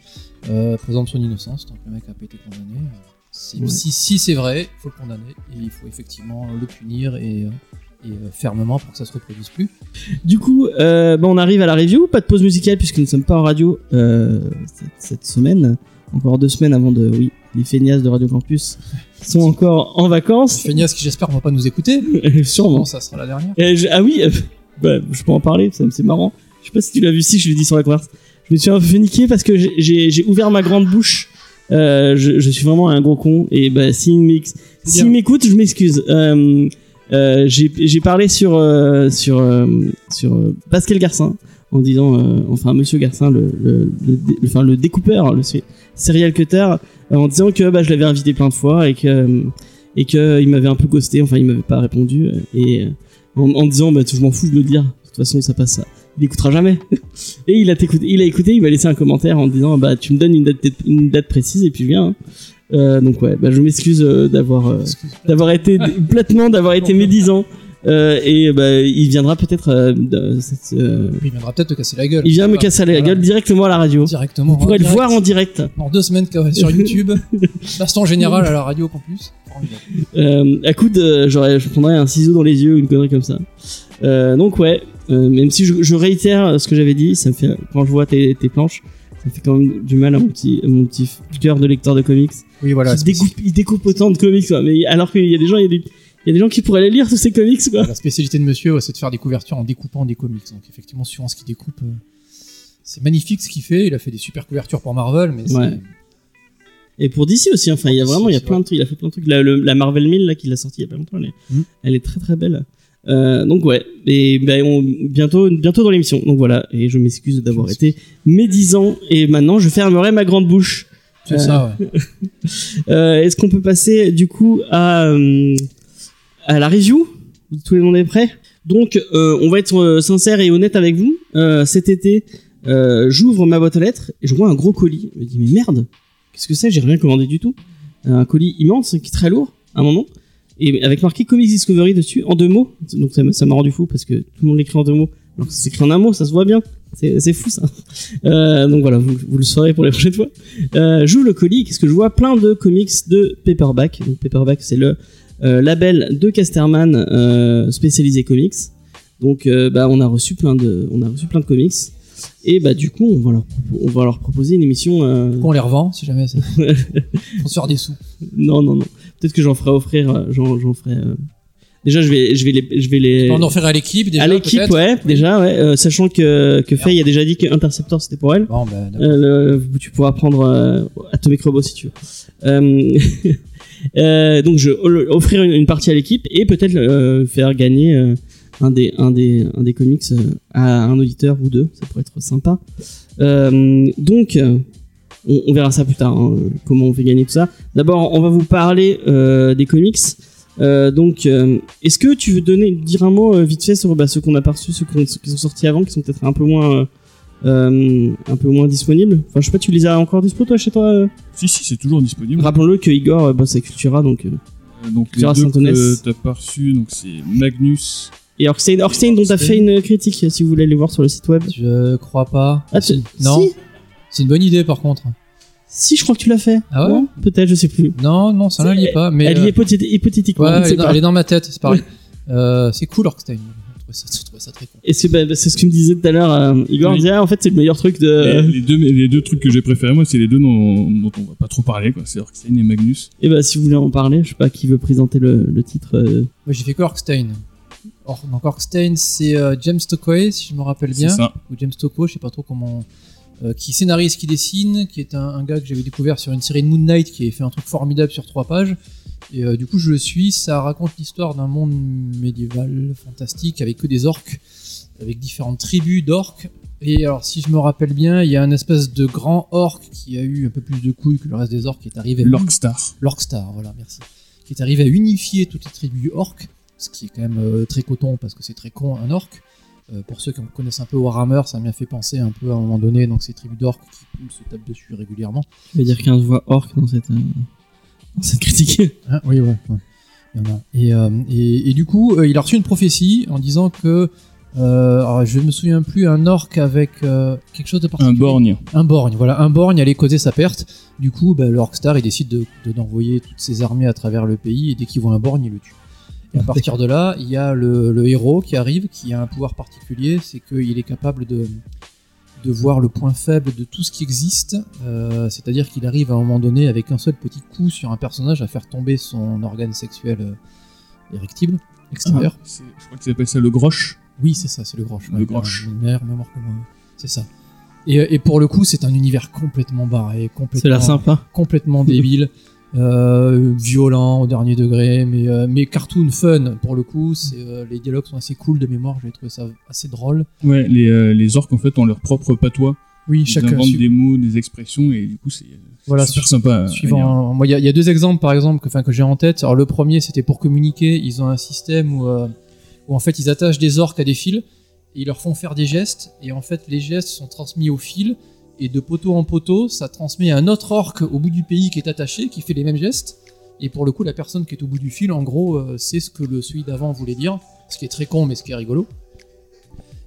Euh, présomption d'innocence, tant que le mec a pas été condamné. euh, Si Ouais. si, si c'est vrai, il faut le condamner et il faut effectivement le punir et, euh, et euh, fermement pour que ça se reproduise plus. Du coup, euh, bah, on arrive à la review. Pas de pause musicale puisque nous ne sommes pas en radio euh, cette, cette semaine. Encore deux semaines avant de, oui, les feignasses de Radio Campus sont encore en vacances. Feignas qui j'espère ne va pas nous écouter. (laughs) Sûrement. Bon, ça sera la dernière. Euh, je- ah oui, euh, bah, je peux en parler, c'est marrant. Je sais pas si tu l'as vu, si je l'ai dit sur la converse. Je me suis un peu fait niquer parce que j'ai- ouvert ma grande bouche. Euh, je, je suis vraiment un gros con et bah s'il bien. m'écoute, je m'excuse. Euh, euh, j'ai parlé sur euh, sur euh, sur euh, Pascal Garcin en disant euh, enfin Monsieur Garcin le le, enfin le découpeur le serial cutter euh, en disant que bah je l'avais invité plein de fois et que euh, et que il m'avait un peu ghosté enfin il m'avait pas répondu et en, en disant bah je m'en fous de le dire de toute façon ça passe ça il écoutera jamais. (laughs) Et il a écouté il a écouté il m'a laissé un commentaire en disant bah tu me donnes une date une date précise et puis je viens hein. Euh, donc ouais bah je m'excuse euh, d'avoir euh, d'avoir été complètement (laughs) d'avoir été médisant euh, et bah il viendra peut-être euh, euh, Il viendra peut-être te casser la gueule. il vient me casser la Voilà. gueule directement à la radio Directement. vous pourrez en le direct. voir en direct Dans deux semaines que- sur (laughs) YouTube. Baston général à la radio campus. Euh, à coup de j'aurais je prendrais un ciseau dans les yeux ou une connerie comme ça euh, donc ouais euh, même si je, je réitère ce que j'avais dit ça me fait quand je vois tes, tes planches ça me fait quand même du mal à mon petit à mon petit cœur de lecteur de comics Oui, voilà. il, découpe, il découpe autant de comics quoi. mais alors qu'il y a des gens il y a des, il y a des gens qui pourraient aller lire tous ces comics quoi La spécialité de monsieur, ouais, c'est de faire des couvertures en découpant des comics. Donc effectivement, suivant ce qu'il découpe, euh, c'est magnifique ce qu'il fait. Il a fait des super couvertures pour Marvel, mais Ouais. et pour DC aussi enfin il y a vraiment il y a plein de trucs il a fait plein de trucs la, le- la Marvel 1000 là qu'il a sorti il y a pas longtemps elle est, elle est très très belle euh, donc ouais et ben on, bientôt bientôt dans l'émission donc voilà et je m'excuse d'avoir été médisant et maintenant je fermerai ma grande bouche c'est Euh, ça. Ouais. (laughs) Euh, Est-ce qu'on peut passer du coup à, à la review Tout le monde est prêt Donc, euh, on va être euh, sincère et honnête avec vous. Euh, cet été, j'ouvre ma boîte aux lettres et je vois un gros colis. Je me dis, mais merde, qu'est-ce que c'est? J'ai rien commandé du tout. Un colis immense qui est très lourd, à mon nom. Et avec marqué Comics Discovery dessus, en deux mots. Donc ça m'a rendu fou parce que tout le monde l'écrit en deux mots. Alors c'est écrit en un mot, ça se voit bien. C'est fou ça. (laughs) Donc voilà, vous, le saurez pour les prochaines fois. Euh, j'ouvre le colis, qu'est-ce que je vois? Plein de comics de Paperback. Donc Paperback, c'est le label de Casterman euh, spécialisé comics. Donc euh, bah on a reçu plein de on a reçu plein de comics et bah du coup on va leur propo- on va leur proposer une émission euh, Qu'on les revend, si jamais. ça- se faire des sous. non non non peut-être que j'en ferai offrir euh, j'en j'en ferai euh, déjà je vais je vais les je vais les On en ferait à l'équipe déjà. à l'équipe ouais déjà ouais euh, sachant que que Faye a déjà dit que Interceptor c'était pour elle Bon, ben. Euh, le- tu pourras prendre euh, Atomic Robot si tu veux. (laughs) Euh, donc je offrir une, partie à l'équipe et peut-être euh, faire gagner euh, un des un des un des comics à un auditeur ou deux, ça pourrait être sympa. Donc on, verra ça plus tard, hein, comment on fait gagner tout ça. D'abord, on va vous parler des comics. Donc, est-ce que tu veux donner, dire un mot vite fait sur bah, ceux qu'on a perçus, ceux qui sont sortis avant, qui sont peut-être un peu moins, euh, un peu moins disponibles. Enfin, je sais pas, tu les as encore dispo toi chez toi. euh Si, si, c'est toujours disponible. Rappelons-le que Igor euh, bosse avec Cultura, donc. Donc les deux que t'as pas reçus, donc c'est Magnus. Et Orkstein, Orkstein dont t'as fait une critique, si vous voulez aller voir sur le site web. Je crois pas. Ah, tu- Si- non, Si, c'est une bonne idée par contre. si, je crois que tu l'as fait. Ah ouais Peut-être, je sais plus. Non, non, ça ne lie pas. Mais Elle y est hypothé- hypothétiquement. ouais, elle, est dans, pas. elle est dans ma tête, c'est pareil. (laughs) Euh, c'est cool Orkstein. Je trouvais ça, je trouvais ça très con. Et c'est bah, c'est ce que me disait tout à l'heure euh, Igor. Oui. Il disait, ah, en fait, c'est le meilleur truc de. Les, les deux, les deux trucs que j'ai préférés, moi, c'est les deux dont, dont on va pas trop parler, quoi. C'est Orkstein et Magnus. Et bah, si vous voulez en parler, je sais pas qui veut présenter le, le titre. euh, Moi j'ai fait que Orkstein. Or, donc Orkstein, c'est euh, James Stockway, si je me rappelle C'est bien. ça. ou James Tocco, je sais pas trop comment, euh, qui scénarise, qui dessine, qui est un, un gars que j'avais découvert sur une série de Moon Knight qui avait fait un truc formidable sur trois pages. Et euh, du coup, je le suis. Ça raconte l'histoire d'un monde médiéval fantastique avec que des orques, avec différentes tribus d'orques. Et alors, si je me rappelle bien, il y a un espèce de grand orc qui a eu un peu plus de couilles que le reste des orques qui est arrivé. à- L'Orkstar. L'Orkstar, voilà, merci. Qui est arrivé à unifier toutes les tribus orques, ce qui est quand même euh, très coton parce que c'est très con un orc. Euh, pour ceux qui connaissent un peu Warhammer, ça m'a fait penser un peu à un moment donné, donc ces tribus d'orques qui se tapent dessus régulièrement. Je vais dire 15 voix orc dans cette, cette critique. Hein, oui, ouais. ouais. Il y en a. Et, euh, et, et du coup, euh, il a reçu une prophétie en disant que, euh, alors, je me souviens plus, un orc avec euh, quelque chose de Un particulier. borgne. Un borgne, voilà, un borgne allait causer sa perte. Du coup, bah, le Orkstar, il décide de, de- d'envoyer toutes ses armées à travers le pays et dès qu'il voit un borgne, il le tue. Et à partir de là, il y a le, le héros qui arrive, qui a un pouvoir particulier, c'est qu'il est capable de, de voir le point faible de tout ce qui existe. Euh, c'est-à-dire qu'il arrive à un moment donné, avec un seul petit coup sur un personnage, à faire tomber son organe sexuel euh, érectible extérieur. Ah, C'est- Je crois qu'ils appellent ça le groche. Oui, c'est ça, c'est le groche. Le ouais. groche. Mémoire que moi. C'est ça. Et, et pour le coup, c'est un univers complètement barré, complètement, sympa. complètement (laughs) débile, euh, violent au dernier degré, mais, euh, mais cartoon fun pour le coup. Euh, les dialogues sont assez cool de mémoire, j'ai trouvé ça assez drôle. Ouais, les, les orques, en fait, ont leur propre patois. Oui, Ils chacun. inventent des mots, des expressions, et du coup, c'est Voilà, super su- sympa. Suivant, moi, il y, a- il y a deux exemples par exemple que, j'ai en tête. Alors le premier, c'était pour communiquer. Ils ont un système où, où en fait ils attachent des orques à des fils et ils leur font faire des gestes. Et en fait, les gestes sont transmis au fil et de poteau en poteau, ça transmet à un autre orque au bout du pays qui est attaché, qui fait les mêmes gestes. Et pour le coup, la personne qui est au bout du fil, en gros, euh, c'est ce que le celui d'avant voulait dire, ce qui est très con mais ce qui est rigolo.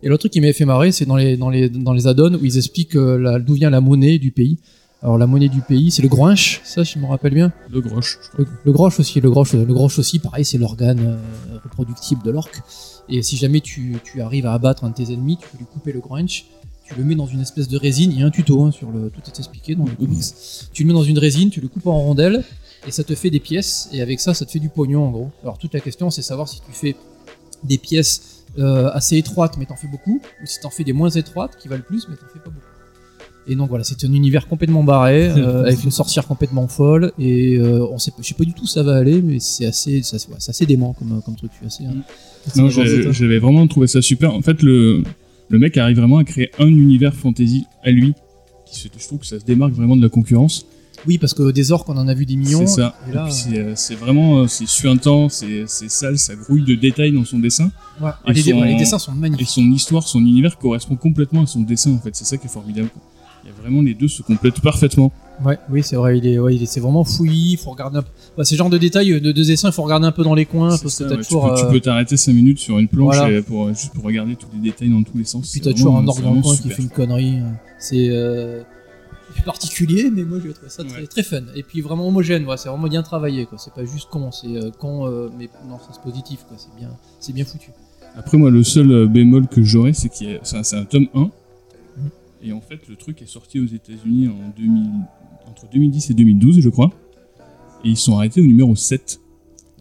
Et l'autre truc qui m'avait fait marrer, c'est dans les, dans les, dans les add-ons où ils expliquent euh, d'où vient la monnaie du pays. Alors la monnaie du pays, c'est le groinche, ça je me rappelle bien. Le groche, je crois. Le, le groche aussi, le groche, le groche aussi, pareil, c'est l'organe euh, reproductible de l'orque. Et si jamais tu, tu arrives à abattre un de tes ennemis, tu peux lui couper le groinch, tu le mets dans une espèce de résine, il y a un tuto hein, sur le, tout est expliqué dans le comics. Tu le mets dans une résine, tu le coupes en rondelles, et ça te fait des pièces, et avec ça, ça te fait du pognon en gros. Alors toute la question, c'est savoir si tu fais des pièces euh, assez étroites, mais t'en fais beaucoup, ou si t'en fais des moins étroites, qui valent plus, mais t'en fais pas beaucoup. Et donc voilà, c'est un univers complètement barré, (laughs) euh, avec une sorcière complètement folle, et euh, on sait, pas- je sais pas du tout où ça va aller, mais c'est assez, ouais, assez dément comme, comme truc. Assez, assez Non, j'avais vraiment trouvé ça super. En fait, le, le mec arrive vraiment à créer un univers fantasy à lui. Qui se- je trouve que ça se démarque vraiment de la concurrence. Oui, parce que des orques, on en a vu des millions. C'est ça. Et Et là, puis c'est, euh, c'est vraiment euh, c'est suintant, c'est sale, ça grouille de détails dans son dessin. ouais, et les, son- les dessins sont Et magnifiques. son histoire, son univers correspond complètement à son dessin en fait. C'est ça qui est formidable. quoi. Il y a vraiment les deux se complètent parfaitement. Ouais, oui, c'est vrai, il est, ouais, il est, c'est vraiment fouillis, il faut regarder un peu. Bah, ces genres de détails, de, de dessins, il faut regarder un peu dans les coins, C'est parce ça, que tu, peux, tu euh, peux t'arrêter 5 minutes sur une planche Voilà. et pour, juste pour regarder tous les détails dans tous les sens. Puis C'est t'as toujours un orgue c'est dans le vraiment coin qui fait une connerie. C'est euh, c'est particulier, mais moi j'ai trouvé ça très, Ouais. très fun. Et puis vraiment homogène, c'est vraiment bien travaillé. quoi. C'est pas juste con, c'est euh, con, euh, mais dans le sens positif. quoi. C'est bien, c'est bien foutu. Après, moi, le seul euh, bémol que j'aurais, c'est a- c'est un, c'est un tome 1. Mhm. Et en fait, le truc est sorti aux États-Unis en 2000, entre 2010 et 2012, je crois. Et ils sont arrêtés au numéro 7.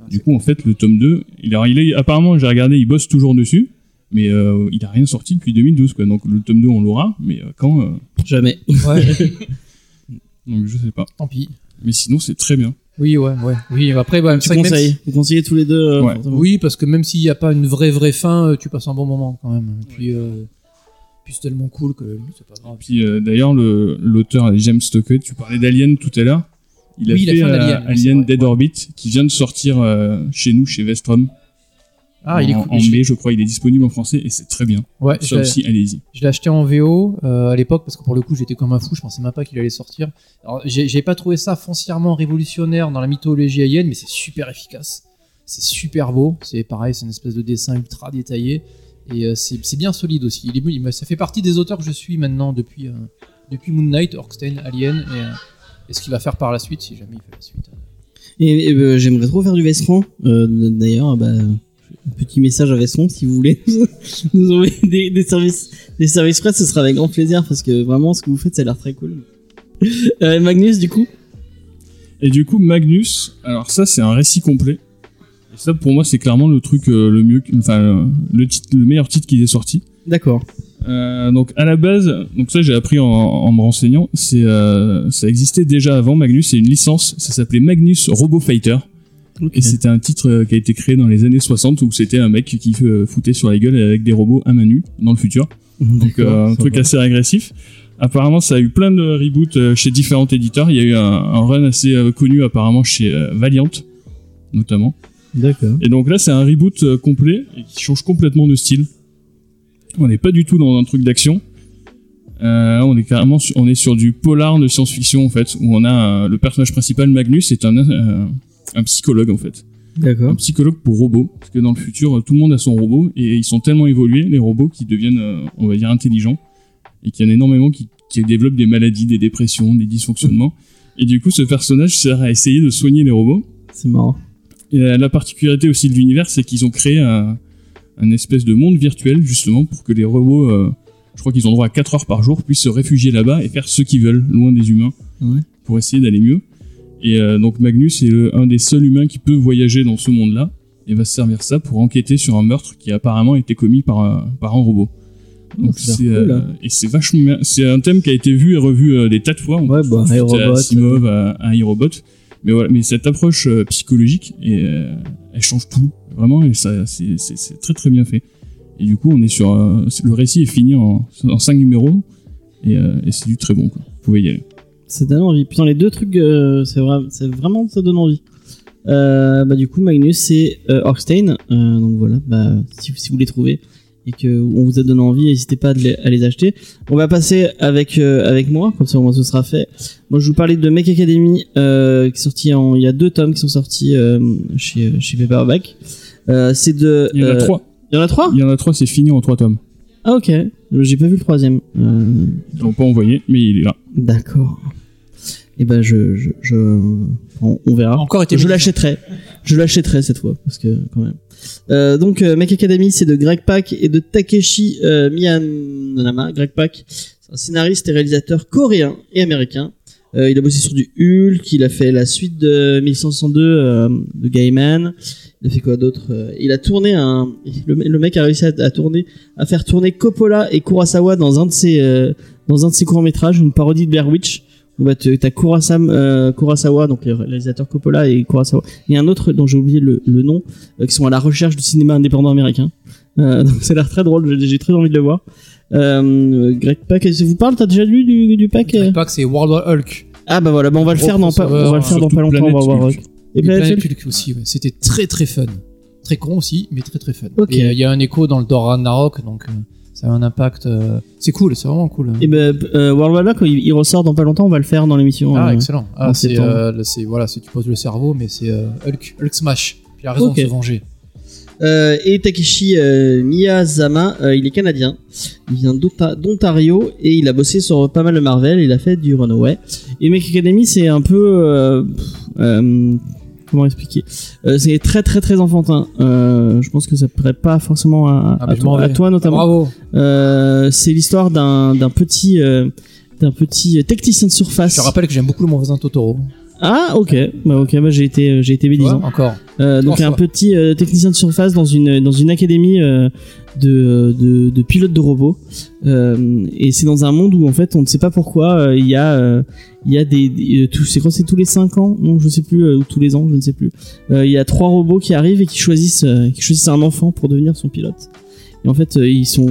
Du coup, en fait, le tome 2, il a, il est, apparemment, j'ai regardé, il bosse toujours dessus. Mais euh, il a rien sorti depuis 2012, quoi. Donc le tome 2, on l'aura. Mais euh, quand euh, Jamais. Ouais, (laughs) Donc je sais pas. tant pis. Mais sinon, c'est très bien. Oui, ouais, ouais. Oui, après, ouais, Tu que même conseilles. Vous conseillez tous les deux. euh, Ouais. Oui, parce que même s'il n'y a pas une vraie vraie fin, tu passes un bon moment quand même. Et puis, euh, puis c'est tellement cool que c'est pas grave. Puis euh, d'ailleurs, le- l'auteur James Stoker, tu parlais d'Alien tout à l'heure. Il a Oui, il a fait un euh, Alien, Dead ouais. Orbit qui vient de sortir euh, chez nous, chez Vestrom. Ah, il est en, cool. en mai, je crois, il est disponible en français et c'est très bien. Ouais, Ça aussi, allez-y. Je l'ai acheté en VO euh, à l'époque parce que pour le coup j'étais comme un fou, je pensais même pas qu'il allait sortir. Alors j'ai pas trouvé ça foncièrement révolutionnaire dans la mythologie alien, mais c'est super efficace. C'est super beau, c'est pareil, c'est une espèce de dessin ultra détaillé et euh, c'est bien solide aussi. Il est, ça fait partie des auteurs que je suis maintenant depuis, euh, depuis Moon Knight, Orkstein, Alien et, euh, et ce qu'il va faire par la suite si jamais il fait la suite. Et, et, euh, j'aimerais trop faire du Vestron. Euh, D'ailleurs, bah, un petit message à Vestron si vous voulez (laughs) nous envoyer des, des services, des services presse, ce sera avec grand plaisir parce que vraiment ce que vous faites, ça a l'air très cool. (laughs) Euh, Magnus, du coup? Et du coup, Magnus, alors ça, c'est un récit complet. Et ça, pour moi, c'est clairement le truc euh, le mieux, enfin, euh, le, titre, le meilleur titre qui est sorti. D'accord. Euh, donc à la base, donc ça j'ai appris en, en me renseignant, c'est euh, ça existait déjà avant Magnus, c'est une licence, ça s'appelait Magnus Robo Fighter et c'était un titre qui a été créé dans les années 60 où c'était un mec qui foutait sur la gueule avec des robots à main nue dans le futur. Donc euh, un truc assez agressif. Apparemment, ça a eu plein de reboots chez différents éditeurs. Il y a eu un, un run assez connu apparemment chez Valiant, notamment. D'accord. Et donc là, c'est un reboot euh, complet et qui change complètement de style. On n'est pas du tout dans un truc d'action. Euh, on est carrément, sur, on est sur du polar de science-fiction en fait, où on a euh, le personnage principal Magnus, c'est un, euh, un psychologue en fait, un D'accord. psychologue pour robots, parce que dans le futur, tout le monde a son robot et ils sont tellement évolués les robots qui deviennent, on va dire, intelligents et qu'il y en a énormément qui, qui développent des maladies, des dépressions, des dysfonctionnements. Et du coup, ce personnage sert à essayer de soigner les robots. C'est marrant. Et la, la particularité aussi de l'univers, c'est qu'ils ont créé un, un espèce de monde virtuel, justement, pour que les robots, euh, je crois qu'ils ont droit à 4 heures par jour, puissent se réfugier là-bas et faire ce qu'ils veulent, loin des humains, Ouais. pour essayer d'aller mieux. Et euh, donc Magnus est le- un des seuls humains qui peut voyager dans ce monde-là, et va se servir ça pour enquêter sur un meurtre qui a apparemment été commis par un, par un robot. Donc ça a c'est cool, euh, hein. et c'est vachement bien. C'est un thème qui a été vu et revu euh, des tas de fois. Ouais, bah, citer iRobot, à Asimov, à, à iRobot. Mais voilà, mais cette approche euh, psychologique, euh, elle change tout vraiment, et ça, c'est, très très bien fait. Et du coup, on est sur euh, le récit est fini en, en 5 numéros, et, c'est du très bon. Quoi. Vous pouvez y aller. Ça donne envie. Putain, les deux trucs, c'est vrai, vraiment, ça donne envie. Bah, du coup, Magnus, c'est euh, Orkstein. Donc voilà, bah, si, si vous les trouvez et que on vous a donné envie, n'hésitez pas à les, à les acheter. On va passer avec euh, avec moi, comme ça au moins ce sera fait. Moi, je vous parlais de Mech Academy, euh, qui est sorti en, il y a deux tomes qui sont sortis euh, chez chez Paperback. Euh, c'est de. Il y en a euh, trois. Il y en a trois? Il y en a trois, c'est fini en trois tomes. Ah ok. J'ai pas vu le troisième. Euh, Ils l'ont pas envoyé, mais il est là. D'accord. Et ben je, je, je on, on verra. Encore été Je l'achèterai. Je l'achèterai cette fois parce que quand même. Euh, donc Mech Academy c'est de Greg Pak et de Takeshi euh, Miyanama. Greg Pak, c'est un scénariste et réalisateur coréen et américain. Euh, il a bossé sur du Hulk, il a fait la suite de 1162 euh, de Gaiman. Il a fait quoi d'autre Il a tourné un. Le, mec a réussi à, tourner, à faire tourner Coppola et Kurosawa dans un de ses dans un de ses courts métrages, une parodie de Blair Witch. Bah, tu- t'as Kurasam, euh, Kurosawa, donc les réalisateurs Coppola et Kurosawa. Et un autre dont j'ai oublié le, le nom, euh, qui sont à la recherche du cinéma indépendant américain. Euh, (laughs) donc ça a l'air très drôle, j'ai très envie de le voir. Euh, Greg Pak, ça vous parle T'as déjà lu du, du Pak Pas que c'est World War Hulk. Ah bah voilà, bah on va le faire dans pas, on va le faire dans pas longtemps, on va voir. Hulk. Et Planet Hulk Hulk aussi, ouais. C'était très très fun. Très con aussi, mais très très fun. Ok. Et euh, il y a un écho dans le Thor Ragnarok, donc ça a un impact. euh, C'est cool, c'est vraiment cool. Et ben euh, World Hulk, quand il, il ressort dans pas longtemps, on va le faire dans l'émission. Ah, euh. excellent. Ah, en c'est, septembre. euh, c'est voilà, c'est tu poses le cerveau, mais c'est euh, Hulk, Hulk smash. Puis il a raison Ok. de se venger. Euh, et Takeshi euh, Miyazama, euh, il est canadien. Il vient d'Onta- d'Ontario et il a bossé sur pas mal de Marvel. Il a fait du Runaway. Et Mech Academy, c'est un peu. euh, pff, euh, comment expliquer Euh, C'est très très très enfantin. Euh, je pense que ça plairait pas forcément à, Ah, à toi, à notamment. Bravo. Euh, c'est l'histoire d'un d'un petit d'un petit technicien de surface. Je te rappelle que j'aime beaucoup le mon voisin Totoro. Ah ok, bah ok, bah j'ai été j'ai été encore. Donc un petit technicien de surface dans une dans une académie de, pilotes de robots. Euh, et c'est dans un monde où en fait on ne sait pas pourquoi euh, il y a euh, il y a des, des- c'est quoi c'est tous les 5 ans? Non je sais plus ou tous les ans je ne sais plus. Il y a trois robots qui arrivent et qui choisissent qui choisissent un enfant pour devenir son pilote. Et en fait ils sont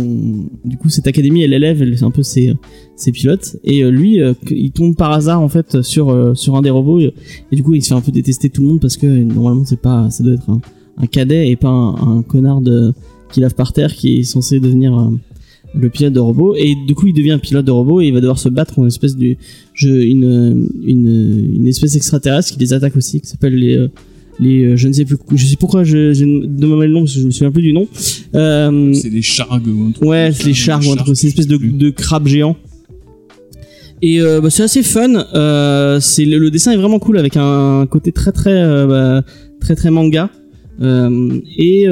du coup cette académie elle élève elle, un peu ses pilotes. Et lui il tombe par hasard en fait sur sur un des robots. Et, du coup il se fait un peu détester tout le monde parce que normalement c'est pas ça doit être un, un cadet et pas un, un connard de, qui lave par terre qui est censé devenir euh, le pilote de robot. Et du coup, il devient un pilote de robot et il va devoir se battre contre une espèce de jeu, une, une, une espèce extraterrestre qui les attaque aussi, qui s'appelle les euh, les euh, je ne sais plus je sais pourquoi je j'ai demandé le nom parce que je me souviens plus du nom euh, C'est des chargues ou un truc. Ouais, c'est les chargues, ou un truc, c'est une espèce de, de crabe géant. Et euh, bah, c'est assez fun. Euh, c'est le, le dessin est vraiment cool avec un côté très très bah, très très manga. Et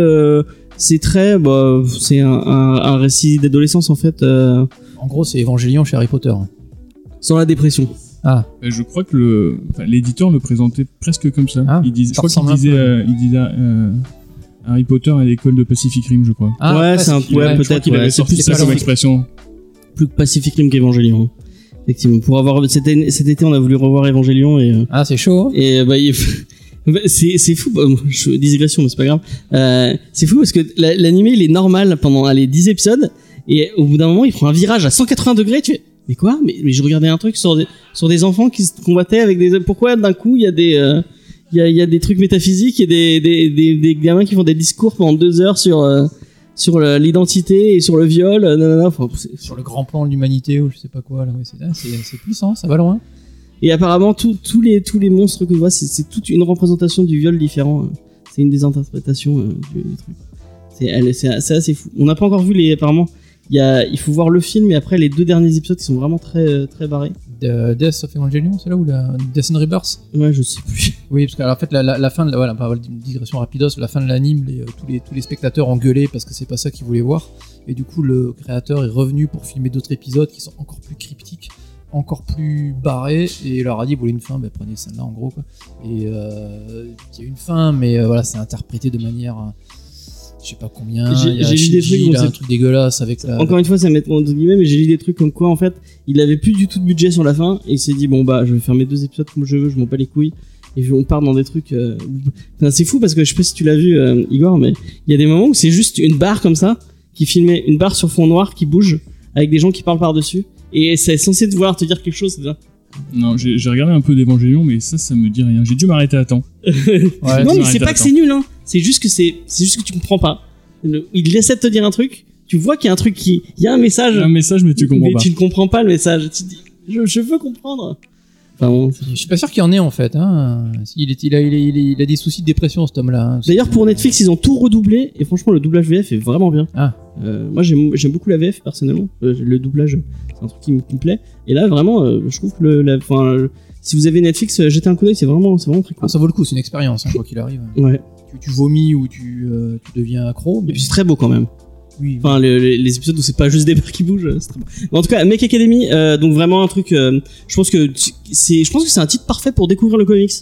c'est très bah, c'est un, un, un récit d'adolescence en fait euh, En gros, c'est Évangélion chez Harry Potter. sans la dépression. Ah, Euh, Je crois que le, enfin, l'éditeur le présentait presque comme ça. Ah, il disait, je crois qu'il disait, euh, il disait euh, Harry Potter à l'école de Pacific Rim, je crois. ah ouais, c'est un crois peut-être. qu'il ouais, avait c'est sorti plus ça comme expression. plus Pacific Rim qu'Evangelion. Effectivement, pour avoir cet, cet été, on a voulu revoir Evangelion et ah c'est chaud. hein. Et bah, il- c'est fou. je, digression, mais c'est pas grave. Euh, c'est fou parce que la- l'animé il est normal pendant les 10 épisodes et au bout d'un moment il prend un virage à 180 degrés. Tu fais mais quoi? Mais, mais je regardais un truc sur des sur des enfants qui se combattaient avec des. Pourquoi d'un coup il y a des euh, il y, a, il y a des trucs métaphysiques et des, des, des, des gamins qui font des discours pendant deux heures sur euh, sur l'identité et sur le viol. euh, nanana, enfin, c'est- Sur le grand plan de l'humanité ou je sais pas quoi. Là, c'est puissant, ça va loin. Et apparemment, tous les, tous les monstres que je vois, c'est- toute une représentation du viol différent. euh. C'est une des interprétations euh, du, du truc. C'est assez fou. On n'a pas encore vu les. Apparemment, il, y a, il faut voir le film, et après, les deux derniers épisodes qui sont vraiment très, euh, très barrés. De Death of Evangelion, c'est là ou la Death and Rebirth? Ouais, je sais plus. (laughs) Oui, parce qu'en fait, la, la, la fin de la, voilà, une digression rapidos, la fin de l'anime, les, euh, tous, les, tous les spectateurs ont gueulé parce que c'est pas ça qu'ils voulaient voir. Et du coup, le créateur est revenu pour filmer d'autres épisodes qui sont encore plus cryptiques, encore plus barrés, et il leur a dit, vous voulez une fin, ben, prenez celle-là en gros. Quoi. Et euh, il y a une fin, mais euh, voilà, c'est interprété de manière. euh, je sais pas combien. J'ai- lu des trucs où il a un truc dégueulasse avec la. Encore une fois, ça met entre guillemets, mais j'ai lu des trucs comme quoi, en fait, il avait plus du tout de budget sur la fin, et il s'est dit, bon, bah, je vais faire mes deux épisodes comme je veux, je m'en bats les couilles. Et on part dans des trucs. Enfin, c'est fou parce que je sais pas si tu l'as vu, Igor, mais il y a des moments où c'est juste une barre comme ça, qui filmait une barre sur fond noir qui bouge, avec des gens qui parlent par-dessus. Et c'est censé te vouloir te dire quelque chose. c'est ça. Non, j'ai regardé un peu d'Evangelion, mais ça, ça me dit rien. J'ai dû m'arrêter à temps. (laughs) Ouais, non, mais c'est pas que c'est nul, hein. C'est juste que c'est, c'est juste que tu comprends pas. Le- il essaie de te dire un truc, tu vois qu'il y a un truc qui, il y a un message, un message, mais tu comprends mais pas. tu ne comprends pas le message. Tu te dis, je, je veux comprendre. C'est- Je suis pas sûr qu'il y en ait en fait. Hein. Il, est, il, a, il, a, il a- il a des soucis de dépression cet homme-là. hein. D'ailleurs, pour Netflix, ils ont tout redoublé et franchement, le doublage VF est vraiment bien. Ah. Euh, moi, j'aime beaucoup la VF personnellement. Euh, le doublage, c'est un truc qui me, qui me plaît. Et là, vraiment, euh, je trouve que le, la, enfin, le- si vous avez Netflix, jetez un coup d'œil, c'est vraiment, vraiment très Ah, cool. ça vaut le coup, c'est une expérience, hein, quoi qu'il arrive. Ouais. Tu, tu vomis ou tu, tu deviens accro. Mais c'est très beau quand même. Oui, Enfin, le- les, les épisodes où c'est pas juste des barres qui bougent, euh, c'est très. Mais en tout cas, Mech Academy, euh, donc vraiment un truc. euh, je pense que c'est, je pense que c'est un titre parfait pour découvrir le comics.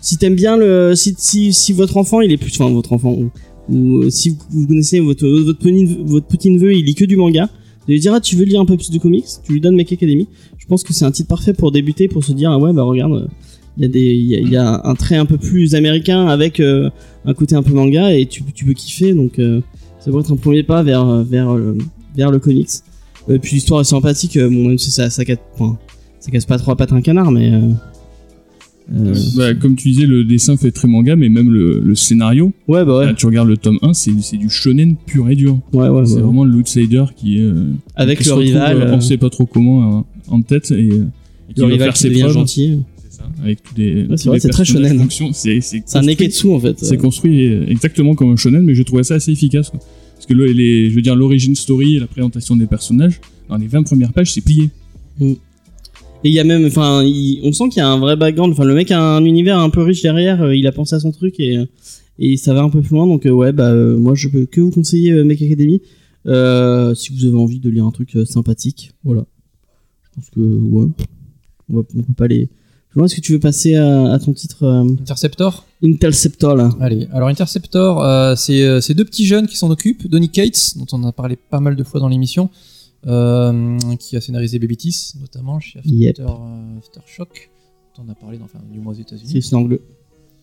Si t'aimes bien le, si, si, si votre enfant, il est plus, enfin votre enfant, ou, ou, si vous, connaissez votre votre petit votre petit neveu, il lit que du manga. Vous allez dire ah tu veux lire un peu plus de comics, tu lui donnes Mech Academy. Je pense que c'est un titre parfait pour débuter, pour se dire ah ouais bah regarde, il y a des, il y a, il y a un trait un peu plus américain avec euh, un côté un peu manga et tu, tu peux kiffer donc. euh, ça pourrait être un premier pas vers vers le, vers le comics. Et puis l'histoire est sympathique. euh, Bon, même si ça ça enfin, ça casse pas trois pattes un canard, mais euh, euh, Bah, comme tu disais, le dessin fait très manga, mais même le, le scénario. ouais bah ouais, Là, tu regardes le tome 1, c'est c'est du shonen pur et dur. ouais ouais. c'est ouais. vraiment l'outsider qui est. euh, Avec qui le retrouve, rival, euh, euh, on sait pas trop comment euh, en tête et, euh, et qui le va rival faire qui ses devient preuves. gentil. Avec tous les. Ouais, c'est vrai, les c'est très shonen. fonctions. C'est un neketsu en fait. C'est construit euh, exactement comme un shonen, mais je trouvais ça assez efficace. quoi. Parce que le- les, je veux dire, l'origine story et la présentation des personnages, dans les 20 premières pages, c'est plié. Et il y a même, enfin, on sent qu'il y a un vrai background. Enfin, le mec a un univers un peu riche derrière. euh, il a pensé à son truc et euh, et ça va un peu plus loin. Donc euh, ouais, bah euh, moi je peux que vous conseiller Mech Academy si vous avez envie de lire un truc sympathique. Voilà. Je pense que ouais, on, va, on peut pas aller. Loin. Est-ce que tu veux passer à, à ton titre euh, Interceptor Interceptor là? Allez, alors Interceptor, euh, c'est euh, c'est deux petits jeunes qui s'en occupent. Donny Cates, dont on a parlé pas mal de fois dans l'émission, euh, qui a scénarisé Baby Teeth, notamment chez After, Yep. Aftershock, dont on a parlé dans, enfin, du mois aux C'est États-Unis. Snorgle.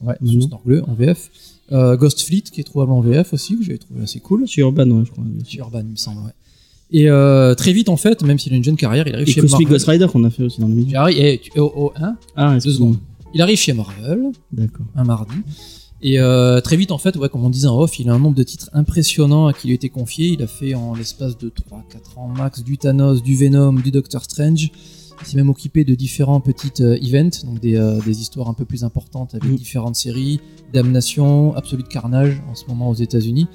Ouais, Mhm. sous Snorgle en VF. Ghost Fleet, qui est trouvable en VF aussi, que j'avais trouvé assez cool. Chez Urban, ouais, je crois. Chez Urban, il me semble, ouais. Et euh, très vite, en fait, même s'il a une jeune carrière, il arrive Et chez Cosmic Marvel. Ghost Rider qu'on a fait aussi dans l'émission. Il arrive, eh, tu- oh, oh, hein Ah, Deux secondes. Il arrive chez Marvel, D'accord. un mardi. Et euh, très vite, en fait, ouais, comme on disait en off, il a un nombre de titres impressionnants à qui lui a été confié. Il a fait en l'espace de 3-4 ans max du Thanos, du Venom, du Doctor Strange. Il s'est même occupé de différents petits euh, events, donc des, euh, des histoires un peu plus importantes avec Mm. différentes séries. Damnation, Absolute Carnage en ce moment aux États-Unis.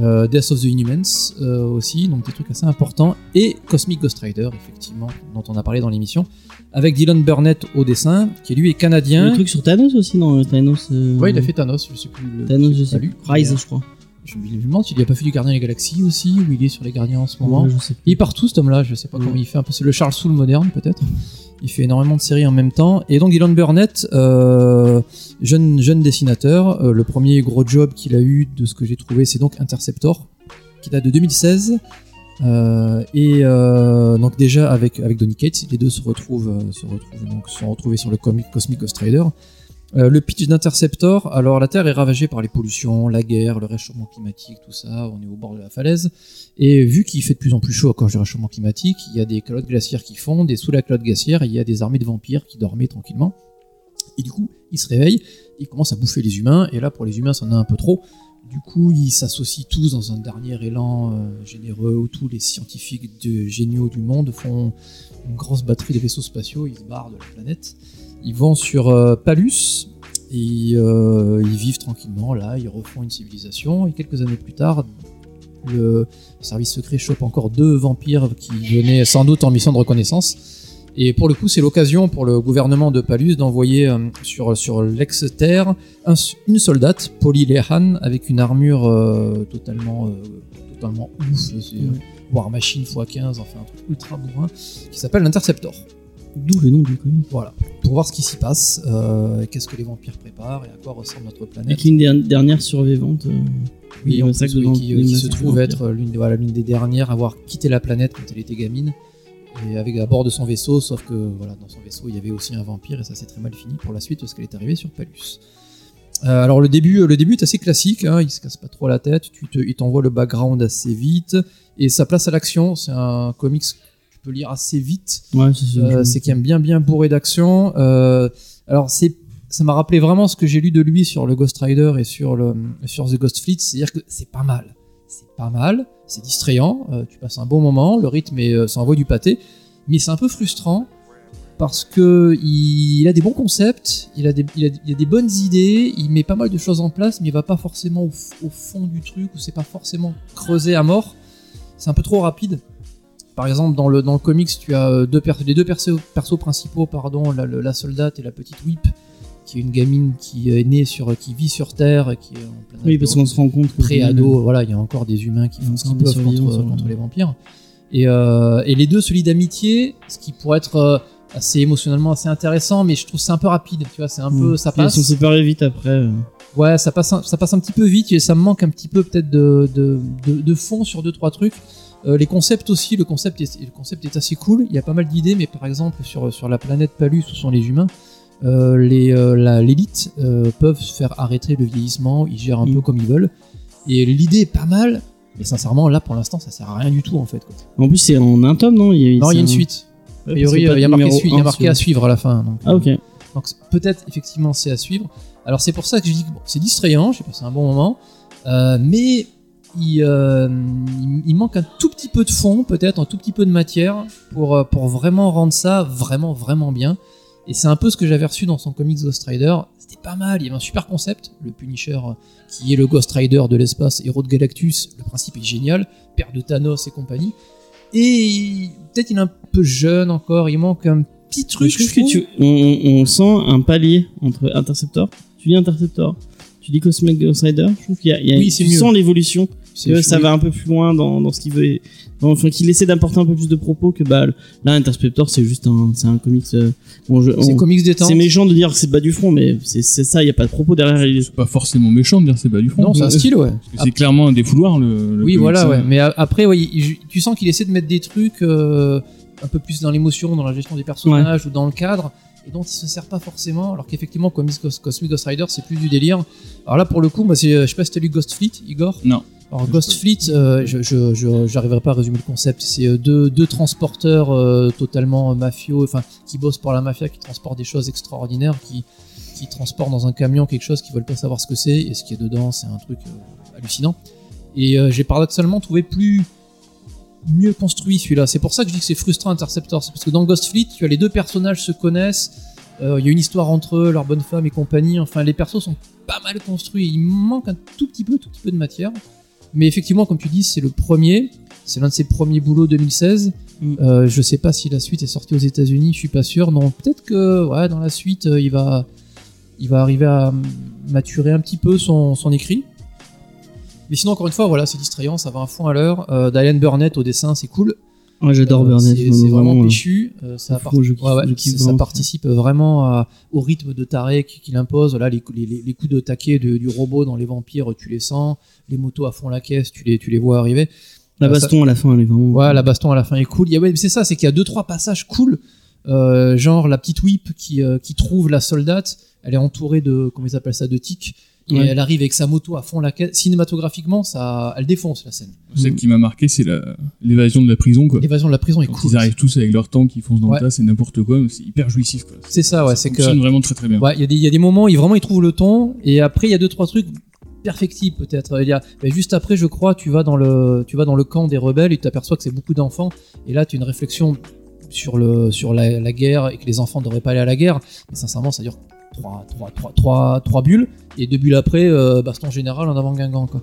Euh, Death of the Inhumans euh, aussi, donc des trucs assez importants. Et Cosmic Ghost Rider, effectivement, dont on a parlé dans l'émission. Avec Dylan Burnett au dessin, qui lui est Le canadien. truc sur Thanos aussi, non Thanos. euh, Ouais, il a fait Thanos, je sais plus. le- Thanos, je sais plus. lu. Rise, je crois. Je me demande s'il a pas fait du Gardien des Galaxies aussi, ou il est sur les Gardiens en ce moment. Ouais, je sais plus. Il est partout cet homme-là, je sais pas Mm. comment il fait, un peu c'est le Charles Soule moderne peut-être. Il fait énormément de séries en même temps. Et donc Dylan Burnett, euh, jeune, jeune dessinateur, euh, le premier gros job qu'il a eu de ce que j'ai trouvé, c'est donc Interceptor, qui date de 2016. Euh, et donc déjà avec, avec Donny Cates, les deux se retrouvent, se retrouvent donc sont retrouvés sur le comic Cosmic Ghost Rider. Euh, le pitch d'Interceptor, alors la Terre est ravagée par les pollutions, la guerre, le réchauffement climatique, tout ça, on est au bord de la falaise. Et vu qu'il fait de plus en plus chaud à cause du réchauffement climatique, il y a des calottes glaciaires qui fondent, et sous la calotte glaciaire, il y a des armées de vampires qui dormaient tranquillement. Et du coup, il se réveille, il commence à bouffer les humains, et là, pour les humains, ça en a un peu trop. Du coup, ils s'associent tous dans un dernier élan euh, généreux où tous les scientifiques de, géniaux du monde font une grosse batterie de vaisseaux spatiaux, ils se barrent de la planète. Ils vont sur euh, Palus, et euh, ils vivent tranquillement là, ils refont une civilisation, et quelques années plus tard, le service secret chope encore deux vampires qui venaient sans doute en mission de reconnaissance. Et pour le coup, c'est l'occasion pour le gouvernement de Palus d'envoyer euh, sur, sur l'ex-terre un- une soldate, Polly Lehan, avec une armure euh, totalement, totalement ouf, c'est euh, War Machine x15, enfin un truc ultra bourrin, qui s'appelle l'Interceptor. D'où le nom du comic. Voilà, pour voir ce qui s'y passe, euh, qu'est-ce que les vampires préparent et à quoi ressemble notre planète. Avec une der- dernière survivante. euh, Oui, en plus, oui, qui, des qui se trouve être l'une des, voilà, l'une des dernières à avoir quitté la planète quand elle était gamine. Et avec à bord de son vaisseau, sauf que voilà, dans son vaisseau il y avait aussi un vampire et ça s'est très mal fini pour la suite parce qu'elle est arrivée sur Palus. Euh, alors le début, le début est assez classique, hein, il se casse pas trop la tête, tu te, il t'envoie le background assez vite et ça place à l'action. C'est un comics peux lire assez vite. Ouais, c'est. Euh, qu'il aime bien bien bourré d'action. Euh, alors c'est ça m'a rappelé vraiment ce que j'ai lu de lui sur le Ghost Rider et sur le sur The Ghost Fleet, c'est-à-dire que c'est pas mal. C'est pas mal, c'est distrayant, euh, tu passes un bon moment, le rythme est, euh, ça envoie du pâté, mais c'est un peu frustrant parce que il, il a des bons concepts, il a des, il, a, il a des bonnes idées, il met pas mal de choses en place, mais il va pas forcément au fond du truc, ou c'est pas forcément creusé à mort. C'est un peu trop rapide. Par exemple, dans le, dans le comics, tu as euh, deux les deux persos, persos principaux, pardon, la, soldate et la petite Whip, qui est une gamine qui est née sur, qui vit sur Terre, qui est en plein Oui, parce qu'on se rend compte. que- pré-ado, voilà, il y a encore des humains qui font ce qu'ils peuvent contre, contre les vampires. Et, euh, et les deux se lient d'amitié, ce qui pourrait être euh, assez émotionnellement assez intéressant, mais je trouve que c'est un peu rapide, tu vois, c'est un peu, Mm. ça Puis Ils sont passe. séparés vite après. euh. Ouais, ça passe, un, ça passe un petit peu vite et ça me manque un petit peu peut-être de, de, de, de fond sur deux trois trucs. Euh, les concepts aussi, le concept est, le concept est assez cool. Il y a pas mal d'idées, mais par exemple sur sur la planète Palus où sont les humains, euh, euh, l'élite euh, peuvent faire arrêter le vieillissement. Ils gèrent un Mm. peu comme ils veulent. Et l'idée est pas mal, mais sincèrement là pour l'instant ça sert à rien du tout en fait. Quoi. En plus, c'est en un tome, non? Il y a, Non, il y a une suite. A priori, euh, il y a marqué, il y a à suivre à la fin. Donc, Ah, ok. donc peut-être effectivement c'est à suivre. Alors c'est pour ça que je dis que bon, c'est distrayant, j'ai passé un bon moment, euh, mais il, euh, il, manque un tout petit peu de fond, peut-être un tout petit peu de matière pour, euh, pour vraiment rendre ça vraiment vraiment bien. Et c'est un peu ce que j'avais reçu dans son comics Ghost Rider. C'était pas mal, il y avait un super concept, le Punisher euh, qui est le Ghost Rider de l'espace, héros de Galactus. Le principe est génial, père de Thanos et compagnie. Et peut-être il est un peu jeune encore, il manque un petit truc. je que tu, on, sent un palier entre Interceptor. Tu dis Interceptor, tu dis Cosmic Ghost Rider. Je trouve qu'il y a, il y a- Oui, tu sens l'évolution. C'est- Que ça va un peu plus loin dans, dans ce qu'il veut. Enfin, qu'il essaie d'apporter un peu plus de propos que bah là Interceptor c'est juste un c'est un comics. euh, bon, C'est comics détente. c'est méchant de dire que c'est bas du front, mais c'est c'est ça. Il y a pas de propos derrière. C'est pas forcément méchant de dire c'est pas du fond. Non, c'est un style, ouais. que C'est clairement un défouloir le. le oui, comics, voilà, hein. ouais. Mais a- après, ouais, il- tu sens qu'il essaie de mettre des trucs euh, un peu plus dans l'émotion, dans la gestion des personnages ou dans le cadre, et dont il se sert pas forcément. Alors qu'effectivement, Comics Ghost- Cosmic Ghost Rider, c'est plus du délire. Alors là, pour le coup, moi, c'est, euh, je sais pas si t'as lu Ghost Fleet, Igor? Non. Alors Ghost Fleet, euh, je pas à résumer le concept. C'est euh, deux, deux transporteurs euh, totalement euh, mafieux, enfin qui bossent pour la mafia, qui transportent des choses extraordinaires, qui qui transportent dans un camion quelque chose qu'ils veulent pas savoir ce que c'est et ce qui est dedans, c'est un truc hallucinant. Et j'ai paradoxalement trouvé plus mieux construit celui-là. C'est pour ça que je dis que c'est frustrant Interceptor, c'est parce que dans Ghost Fleet, tu as les deux personnages se connaissent, il y a une histoire entre eux, leur bonne femme et compagnie. Enfin, les persos sont pas mal construits. Il manque un tout petit peu, tout petit peu de matière. Mais effectivement, comme tu dis, c'est le premier. C'est l'un de ses premiers boulots 2016. Mm. Euh, je sais pas si la suite est sortie aux États-Unis. Je suis pas sûr. Non, peut-être que ouais, dans la suite, euh, il va, il va arriver à maturer un petit peu son, son écrit. Mais sinon, encore une fois, voilà, c'est distrayant, ça va un fond à l'heure. Euh, Diane Burnett au dessin, c'est cool. J'adore Euh, Burnett. C'est vraiment euh, péchu. euh, ça, à part- fond, je kiffe- ouais, ouais, je kiffe ça- ça vraiment. participe vraiment à- au rythme de taré qui- qu'il impose. Là, les, les- les- les coups de taquet de- du robot dans les vampires, tu les sens. Les motos à fond la caisse, tu les, tu les vois arriver. La Euh, ça- baston à la fin, elle est vraiment. Ouais, la baston à la fin est cool. Ouais, c'est ça, c'est qu'il y a deux trois passages cool. Euh, genre la petite whip qui, euh, qui trouve la soldate. Elle est entourée de comment ils appellent ça de tics. Et Ouais. elle arrive avec sa moto à fond la caisse. Cinématographiquement, ça, elle défonce la scène. Celle qui m'a marqué, c'est l'évasion de la prison, quoi. L'évasion de la prison est Quand cool. ils arrivent tous avec leur tank, ils foncent dans Ouais. le tas, c'est n'importe quoi, mais c'est hyper jouissif. C'est ça, ouais, Ça c'est que fonctionne vraiment très très bien. Ouais, il y, a des- il y a des moments où il, vraiment il trouve le ton, et après il y a deux trois trucs perfectibles peut-être. Il y a, ben, juste après, je crois, tu vas dans le, tu vas dans le camp des rebelles et tu t'aperçois que c'est beaucoup d'enfants, et là tu as une réflexion sur le, sur la, la guerre et que les enfants ne devraient pas aller à la guerre. Mais sincèrement, ça dure trois, trois, trois, trois, trois bulles, et deux bulles après, euh, baston général en avant Guingamp quoi.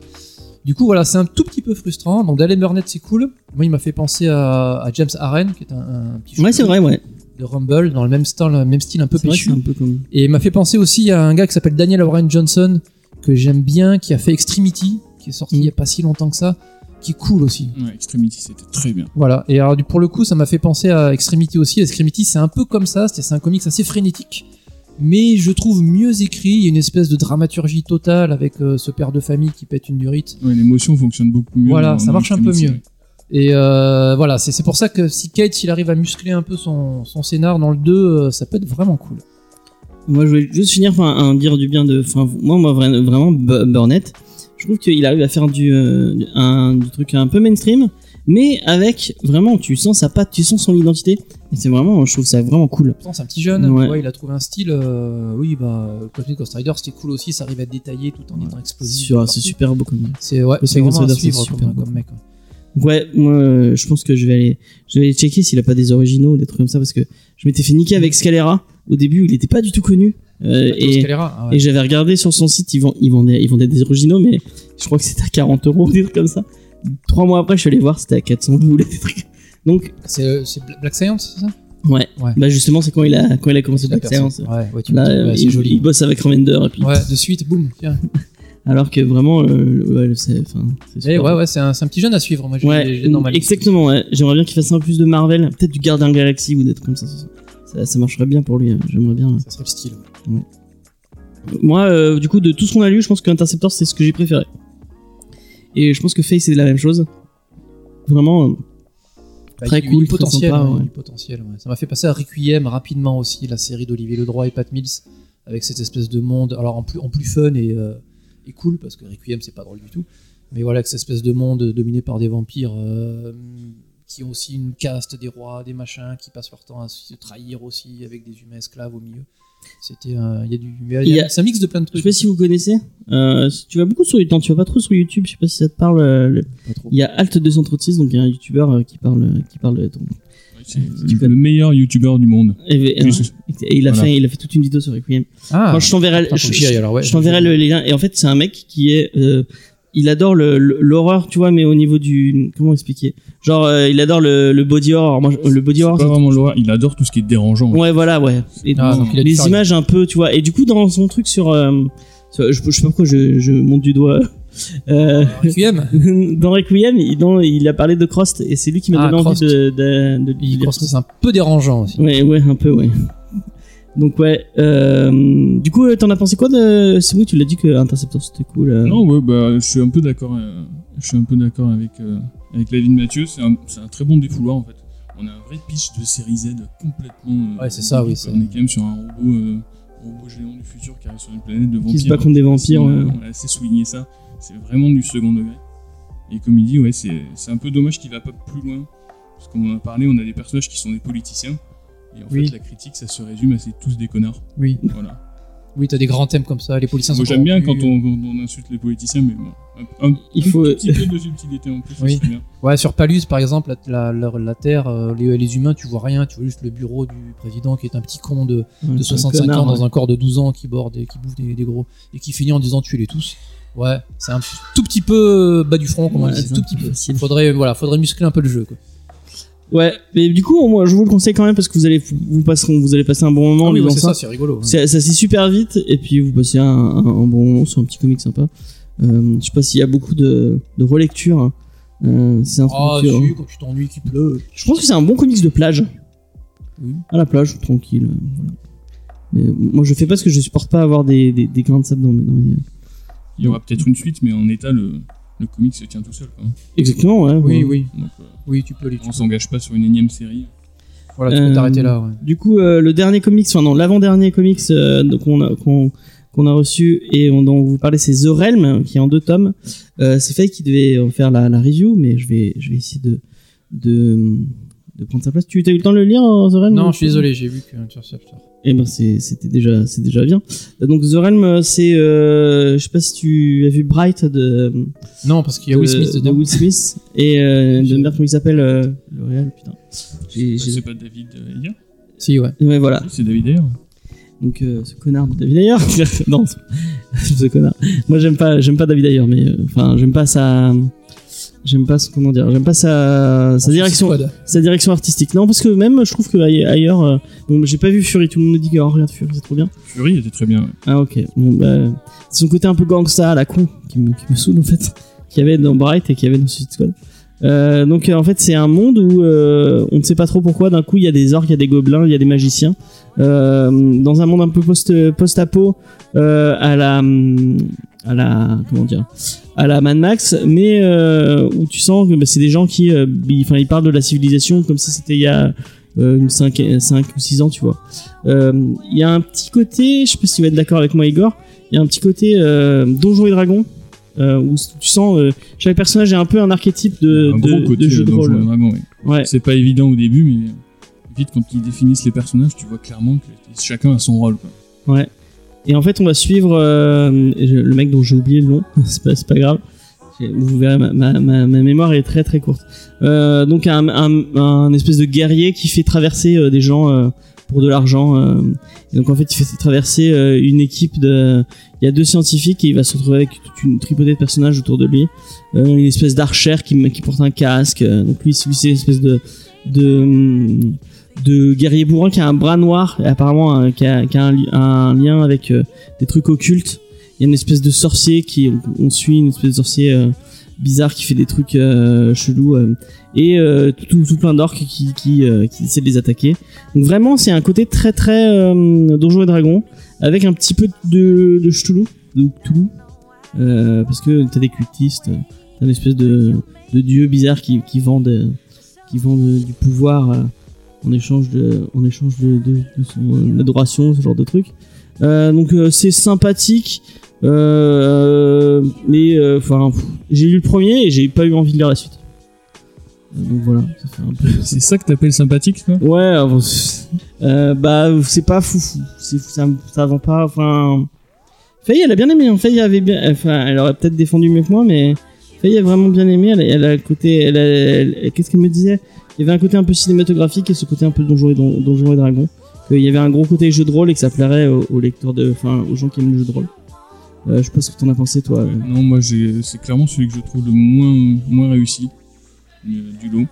Du coup, voilà, c'est un tout petit peu frustrant. Donc, Dalen Burnett, c'est cool. Moi, il m'a fait penser à, à James Aren, qui est un, un petit Ouais, c'est vrai, ouais. de Rumble, dans le même style, même style un peu vrai péchu. un peu comme. Et il m'a fait penser aussi à un gars qui s'appelle Daniel Warren Johnson, que j'aime bien, qui a fait Extremity, qui est sorti Mm. il y a pas si longtemps que ça, qui est cool aussi. Ouais, Extremity, c'était très bien. Voilà. Et alors, pour le coup, ça m'a fait penser à Extremity aussi. Extremity, c'est un peu comme ça, c'est c'est un comics assez frénétique, mais je trouve mieux écrit. Il y a une espèce de dramaturgie totale avec euh, ce père de famille qui pète une durite. Ouais, l'émotion fonctionne beaucoup mieux. Voilà, dans- ça marche un peu mieux. Et euh, voilà, c'est pour ça que si Kate, s'il arrive à muscler un peu son, son scénar dans le 2, euh, ça peut être vraiment cool. Moi, je voulais juste finir par un, dire du bien de. Enfin, moi, moi vra- vraiment, Bu- Burnett, je trouve qu'il arrive à faire du, euh, un, du truc un peu mainstream, mais avec vraiment, tu sens sa patte, tu sens son identité. Et c'est vraiment, je trouve ça vraiment cool. C'est un petit jeune, Ouais. il a trouvé un style. euh, oui, bah, Cosmic Ghost Rider, c'était cool aussi, ça arrive à être détaillé tout en étant explosif. C'est super beau comme. C'est ouais, c'est vraiment à Rider, suivre c'est comme, super beau. comme mec. ouais. Ouais, moi, euh, je pense que je vais aller, je vais aller checker s'il a pas des originaux, des trucs comme ça, parce que je m'étais fait niquer avec Scalera. Au début, il était pas du tout connu. Euh, et, ah ouais. et j'avais regardé sur son site, ils, vend- ils, vendaient, ils vendaient des originaux, mais je crois que c'était à 40 euros, (laughs) des trucs comme ça. Trois mois après, je suis allé voir, c'était à 400 boules, des trucs. Donc, C'est Bla- Black Science, c'est ça? Ouais. Ouais. Bah, justement, c'est quand il a, quand il a commencé La Black. Science. Ouais, ouais, tu Là, ouais, euh, c'est il, joli. il bosse avec Remender, et puis, Ouais, de suite, boum, (laughs) alors que vraiment, euh, ouais, c'est, Eh ouais, ouais, c'est un, c'est un petit jeune à suivre. Moi, Ouais, exactement, ouais. J'aimerais bien qu'il fasse un peu plus de Marvel, peut-être du Gardien Galaxy ou des trucs comme ça. Ça, ça, ça marcherait bien pour lui, hein. j'aimerais bien. Ça serait le style. Moi, euh, du coup, de tout ce qu'on a lu, je pense qu'Interceptor, c'est ce que j'ai préféré. Et je pense que Face, c'est la même chose. Vraiment, euh, Très il cool, très potentiel. sympa, ouais, ouais. du potentiel, ouais. Ça m'a fait passer à Requiem rapidement aussi, la série d'Olivier Ledroit et Pat Mills, avec cette espèce de monde, alors en plus, en plus fun et, euh, et cool, parce que Requiem c'est pas drôle du tout, mais voilà, avec cette espèce de monde dominé par des vampires euh, qui ont aussi une caste, des rois, des machins, qui passent leur temps à se trahir aussi, avec des humains esclaves au milieu. C'était un- il y a du, a- c'est un mix de plein de je trucs. sais pas si vous connaissez. Euh, tu vas beaucoup sur YouTube, tu vas pas trop sur YouTube, je sais pas si ça te parle. euh, le-. Il y a Alt236, donc il y a un YouTuber euh, qui parle, qui parle de ton. Ouais, c'est le meilleur youtubeur du monde. Et, il a Voilà. fait, il a fait toute une vidéo sur Requiem. Ah, Quand je t'enverrai, ouais. je t'enverrai le les liens. Et en fait, c'est un mec qui est, euh, il adore le- le- l'horreur, tu vois, mais au niveau du, comment expliquer? Genre, euh, il adore le, le body horror. Moi, je- le body C'est horror. pas vraiment l'horreur, il adore tout ce qui est dérangeant. Ouais, voilà, ouais. Et Ah, donc les images un peu, tu vois. Et du coup, dans son truc sur, euh, sur- je, je sais pas pourquoi je, je monte du doigt. Euh, Requiem (laughs) dans Requiem, il, dans- il a parlé de Crost et c'est lui qui m'a Ah, donné Crost. envie de, de, de, de que c'est un peu dérangeant aussi. Ouais, ouais, un peu, ouais. Donc ouais. Euh, du coup, euh, t'en as pensé quoi de C'est oui, tu l'as dit que Interceptor c'était cool. euh. Non, ouais, bah, je suis un peu d'accord. euh, je suis un peu d'accord avec euh, avec Lavigne Mathieu. C'est un, c'est un très bon défouloir en fait. On a un vrai pitch de série Z complètement. euh, Ouais, c'est ça, oui. On est quand même sur un robot, euh, un robot géant du futur qui arrive sur une planète de vampires. Qui se bat contre des vampires, ouais. euh, voilà, c'est souligner ça. C'est vraiment du second degré. Et comme il dit, ouais, c'est c'est un peu dommage qu'il va pas plus loin. Parce qu'on en a parlé, on a des personnages qui sont des politiciens. Et en Oui. fait, la critique, ça se résume à c'est tous des connards. Oui, Voilà. oui, t'as des grands thèmes comme ça. Les policiers Moi, sont j'aime bien on, quand on insulte les politiciens, mais bon, un, Il un faut- petit peu de subtilité en plus, Oui. bien. Ouais, sur Palus, par exemple, la, la, la- la Terre, euh, les, les humains, tu vois rien, tu vois juste le bureau du président qui est un petit con de, de 65 connard, ans dans ouais. un corps de 12 ans qui borde et qui bouffe des, des gros et qui finit en disant tuez-les tous. Ouais, c'est un tout petit peu bas du front, comme on Ouais, dit, c'est tout petit peu facile. Faudrait, voilà, faudrait muscler un peu le jeu. Quoi. Ouais, mais du coup, moi, je vous le conseille quand même parce que vous allez, vous passerez, vous allez passer un bon moment en Ah oui, ouais, lisant c'est ça. ça, c'est rigolo. Ça, ça lit super vite et puis vous passez un, un- un bon moment sur un petit comic sympa. Euh, je sais pas s'il y a beaucoup de, de relecture. hein. Euh, c'est un Ah, truc, si, quand tu t'ennuies, qu'il pleut. Je pense que c'est un bon comics de plage. Oui. À la plage, tranquille. euh, voilà. Mais moi, je fais pas parce que je supporte pas avoir des, des, des grains de sable dans mes. Dans mes... Il y aura peut-être une suite, mais en état, le, le comic se tient tout seul. Quoi. Exactement, ouais. Oui, ouais. oui, Donc, euh, oui, tu peux les on s'engage pas sur une énième série. Voilà, tu peux Euh, t'arrêter là. Ouais. Du coup, euh, le dernier comics, enfin non, l'avant-dernier comics euh, donc qu'on a, qu'on, qu'on a reçu et on, dont on vous parlait, c'est The Realm, qui est en deux tomes. Euh, c'est Faye qui devait faire la, la review, mais je vais, je vais essayer de, de, de prendre sa place. Tu as eu le temps de le lire, euh, The Realm Non, je suis désolé, j'ai vu que Interceptor. Eh ben c'est- c'était déjà c'est déjà bien. Donc The Realm c'est euh, je sais pas si tu as vu Bright de Non, parce qu'il y a de- Will Smith de dedans. Will Smith et euh, (laughs) de merde comment il s'appelle euh, le réal putain. C'est pas David euh, Ayer Si, ouais. Ouais voilà. C'est David Ayer. Donc euh, ce connard de David Ayer. (laughs) non, (laughs) ce connard. Moi j'aime pas j'aime pas David Ayer mais euh, enfin j'aime pas sa j'aime pas ce comment dire j'aime pas sa sa direction sa direction artistique. Non parce que même je trouve que ailleurs euh, bon j'ai pas vu Fury tout le monde me dit que oh, regarde Fury c'est trop bien. Fury était très bien. ouais. Ah ok. Bon bah c'est son côté un peu gangsta à la con qui me, qui me saoule en fait, (laughs) qu'il y avait dans Bright et qu'il y avait dans Suicide Squad. Euh, donc euh, en fait c'est un monde où euh, on ne sait pas trop pourquoi d'un coup il y a des orques, il y a des gobelins, il y a des magiciens. Euh, dans un monde un peu post post apo euh, à la à la comment dire à la Mad Max, mais euh, où tu sens que bah, c'est des gens qui euh, enfin ils parlent de la civilisation comme si c'était il y a euh, 5, 5 ou 6 ans tu vois. Euh, Il y a un petit côté, je sais pas si tu vas être d'accord avec moi Igor, il y a un petit côté euh, Donjons et Dragons euh, où tu sens euh, chaque personnage est un peu un archétype de, un de, gros côté de jeu euh, de Donjons et Dragons, oui. Ouais. C'est pas évident au début, mais quand ils définissent les personnages, tu vois clairement que chacun a son rôle. Ouais. Et en fait, on va suivre euh, le mec dont j'ai oublié le nom. (laughs) c'est pas, grave. Vous verrez, ma, mémoire est très très courte. Euh, donc un, espèce de guerrier qui fait traverser euh, des gens pour de l'argent. donc en fait, il fait traverser une équipe de. Il y a deux scientifiques et il va se retrouver avec toute une tripotée de personnages autour de lui. Une espèce d'archer qui, porte un casque. Donc lui, c'est une espèce de de de guerrier bourrin qui a un bras noir et apparemment qui a, un, li- un lien avec euh, des trucs occultes. Il y a une espèce de sorcier qui on, suit une espèce de sorcier euh, bizarre qui fait des trucs euh, chelous euh, et tout, plein d'orques qui qui, qui essaient de les attaquer. Donc vraiment c'est un côté très très donjon et dragon avec un petit peu de de de parce que t'as des cultistes, t'as une espèce de de dieu bizarre qui qui euh, qui vendent du pouvoir en échange de en échange de, de, de son adoration ce genre de truc. Euh, donc euh, c'est sympathique euh, mais euh, enfin j'ai lu le premier et j'ai pas eu envie de lire la suite. Euh, donc voilà peu C'est ça que t'appelles sympathique, toi? Ouais euh, bon, euh, bah c'est pas fou fou. C'est ça ça vend pas enfin Faye elle a bien aimé hein. Faye avait bien enfin elle aurait peut-être défendu mieux que moi mais Faye a vraiment bien aimé elle, elle a le côté elle, a- elle- qu'est-ce qu'elle me disait? Il y avait un côté un peu cinématographique et ce côté un peu donjon et, don, donjon et dragon qu'il y avait un gros côté jeu de rôle et que ça plairait aux, aux lecteurs de enfin aux gens qui aiment le jeu de rôle euh, je sais pas ce que t'en as pensé toi euh. Non, moi c'est clairement celui que je trouve le moins, moins réussi euh, du lot.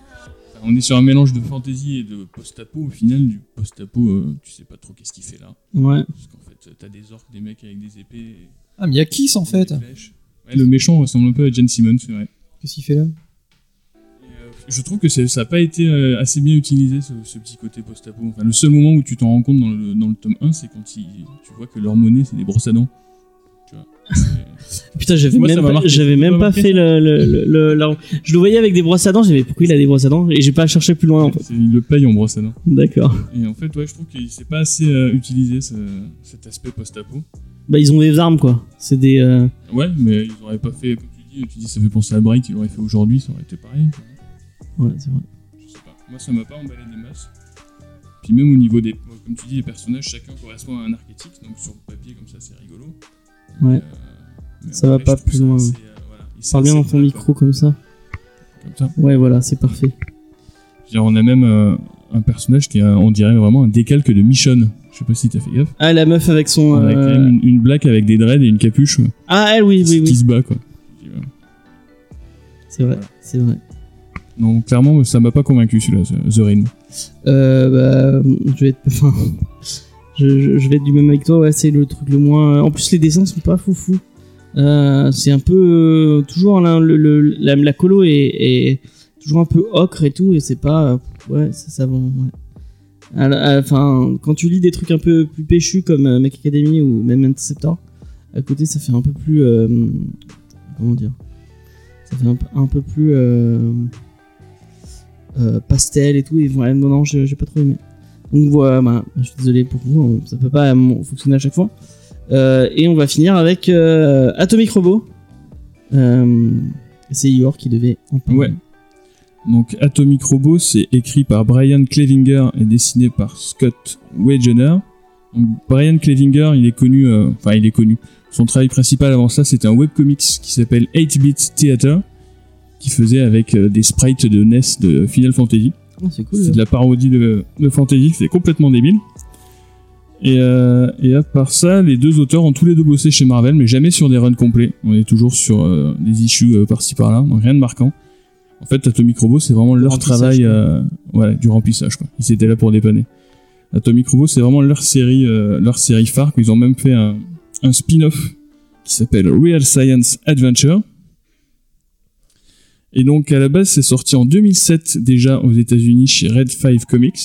On est sur un mélange de fantasy et de post-apo. Au final, du post-apo, euh, tu sais pas trop qu'est-ce qu'il fait là. ouais Parce qu'en fait, t'as des orques, des mecs avec des épées. et Ah, mais il y a Kiss en fait. flèches. Ouais, le méchant ressemble un peu à Jen Simmons, c'est vrai. Qu'est-ce qu'il fait là? Euh, je trouve que ça n'a pas été euh, assez bien utilisé ce, ce petit côté post-apo. Enfin, le seul moment où tu t'en rends compte dans le, dans le tome 1, c'est quand il- tu vois que leur monnaie, c'est des brosses à dents. Putain, j'avais même, pas, j'avais même fait le, le, le, le- la- Je le voyais avec des brosses à dents, j'ai dit mais pourquoi il a des brosses à dents Et j'ai pas cherché plus loin en fait. il le paye en brosse à dents. D'accord. Et en fait, ouais, je trouve qu'il s'est pas assez euh, utilisé ce- cet aspect post-apo. Bah ils ont des armes quoi. C'est des. euh, Ouais, mais ils auraient pas fait, comme tu dis, tu dis ça fait penser à Bright, il aurait fait aujourd'hui, ça aurait été pareil. Ouais, c'est vrai. Je sais pas. Moi, ça m'a pas emballé des masses. Puis même au niveau des, comme tu dis, les personnages, chacun correspond à un archétype, donc sur le papier comme ça, c'est rigolo. Ouais. mais Ça va vrai, pas plus loin, ouais. euh, voilà. Parle bien dans ton micro comme ça. quoi. Comme ça. Ouais, voilà, c'est parfait. Je veux dire, on a même euh, un personnage qui est, on dirait vraiment un décalque de Michonne. Je sais pas si t'as fait gaffe. Ah, la meuf avec son. Avec euh, une, une blague avec des dreads et une capuche euh, Ah, elle, oui, oui, qui oui. se bat, quoi. C'est vrai, Voilà. c'est vrai. Donc, clairement, ça m'a pas convaincu celui-là, ce- The Rim. Euh, bah, je vais être, (laughs) enfin, je, vais être du même avec toi. Ouais, c'est le truc le moins. En plus, les dessins sont pas foufou. Euh, c'est un peu euh, toujours la, colo est, toujours un peu ocre et tout, et c'est pas. euh, ouais, ça, ça va. Ouais. Enfin, quand tu lis des trucs un peu plus péchus comme euh, Mech Academy ou même Interceptor, à côté, ça fait un peu plus. comment dire Ça fait un, peu- plus. pastel et tout et non non j'ai pas trop aimé donc voilà bah, je suis désolé pour vous on- ça peut pas fonctionner à chaque fois Euh, et on va finir avec euh, Atomic Robo Euh, c'est Igor qui devait en parler Ouais. Donc Atomic Robo, c'est écrit par Brian Clevinger et dessiné par Scott Wegener. Donc Brian Clevinger, il est connu, enfin il est connu. Son travail principal avant ça, c'était un webcomics qui s'appelle 8-Bit Theater, qui faisait avec des sprites de NES de Final Fantasy. Oh, c'est cool de la parodie de, de Fantasy, c'est complètement débile. Et, euh, et à part ça, les deux auteurs ont tous les deux bossé chez Marvel, mais jamais sur des runs complets. On est toujours sur euh, des issues euh, par-ci par-là, donc rien de marquant. En fait, Atomic Robo, c'est vraiment leur travail, voilà, du remplissage. Quoi. Ils étaient là pour dépanner. Atomic Robo, c'est vraiment leur série, leur série phare. Ils ont même fait un, un spin-off qui s'appelle Real Science Adventure. Et donc, à la base, c'est sorti en 2007 déjà aux États-Unis chez Red 5 Comics.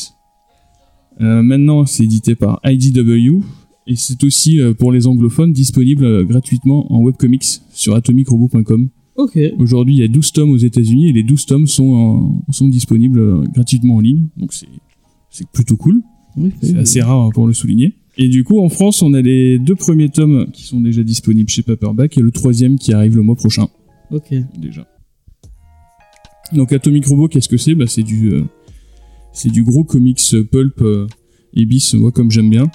Euh, maintenant, c'est édité par IDW. Et c'est aussi, euh, pour les anglophones, disponible euh, gratuitement en webcomics sur atomicrobo.com. ok Aujourd'hui, il y a 12 tomes aux États-Unis et les 12 tomes sont, en- sont disponibles gratuitement en ligne. Donc, c'est plutôt cool. Oui, C'est oui. assez rare hein, pour le souligner. Et du coup, en France, on a les deux premiers tomes qui sont déjà disponibles chez Paperback et le troisième qui arrive le mois prochain ok déjà. Donc Atomic Robo, qu'est-ce que c'est? Bah, C'est du, euh, c'est du gros comics pulp euh, et bis, moi comme j'aime bien.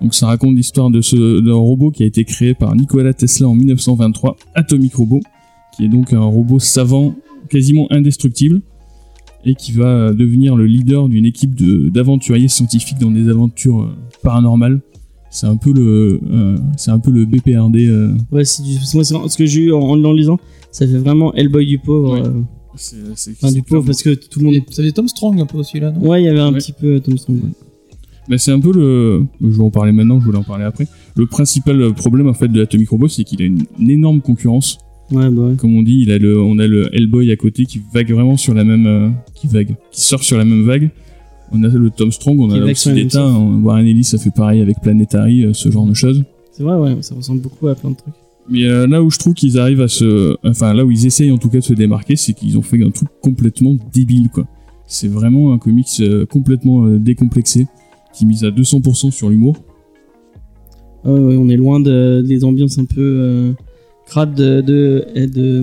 Donc ça raconte l'histoire de ce d'un robot qui a été créé par Nikola Tesla en 1923, Atomic Robo, qui est donc un robot savant quasiment indestructible et qui va devenir le leader d'une équipe d'aventuriers scientifiques dans des aventures euh, paranormales. C'est un peu le, euh, c'est un peu le BPRD. euh, ouais c'est du moi ce que j'ai eu en, en lisant ça fait vraiment Hellboy du pauvre Ouais. Euh, c'est, c'est- enfin du pauvre parce que tout le monde Et Ça faisait Tom Strong un peu aussi là, non? Ouais il y avait un Ouais. petit peu Tom Strong ouais. Bah, c'est un peu le. Je vais en parler maintenant, je voulais en parler après. Le principal problème en fait de Atomic Robot, c'est qu'il a une, une énorme concurrence. ouais bah ouais Comme on dit, il a le, on a le Hellboy à côté qui vague vraiment sur la même, euh, qui vague, qui sort sur la même vague. On a le Tom Strong, on Qui a vague aussi l'État. Warren Ellis, ça fait pareil avec Planetary, euh, ce genre de choses. c'est vrai ouais ça ressemble beaucoup à plein de trucs Mais euh, là où je trouve qu'ils arrivent à se, enfin là où ils essayent en tout cas de se démarquer, c'est qu'ils ont fait un truc complètement débile quoi. C'est vraiment un comics euh, complètement euh, décomplexé, qui mise à 200% sur l'humour. Ah ouais, ouais, on est loin de, des ambiances un peu euh, crades de, de, de,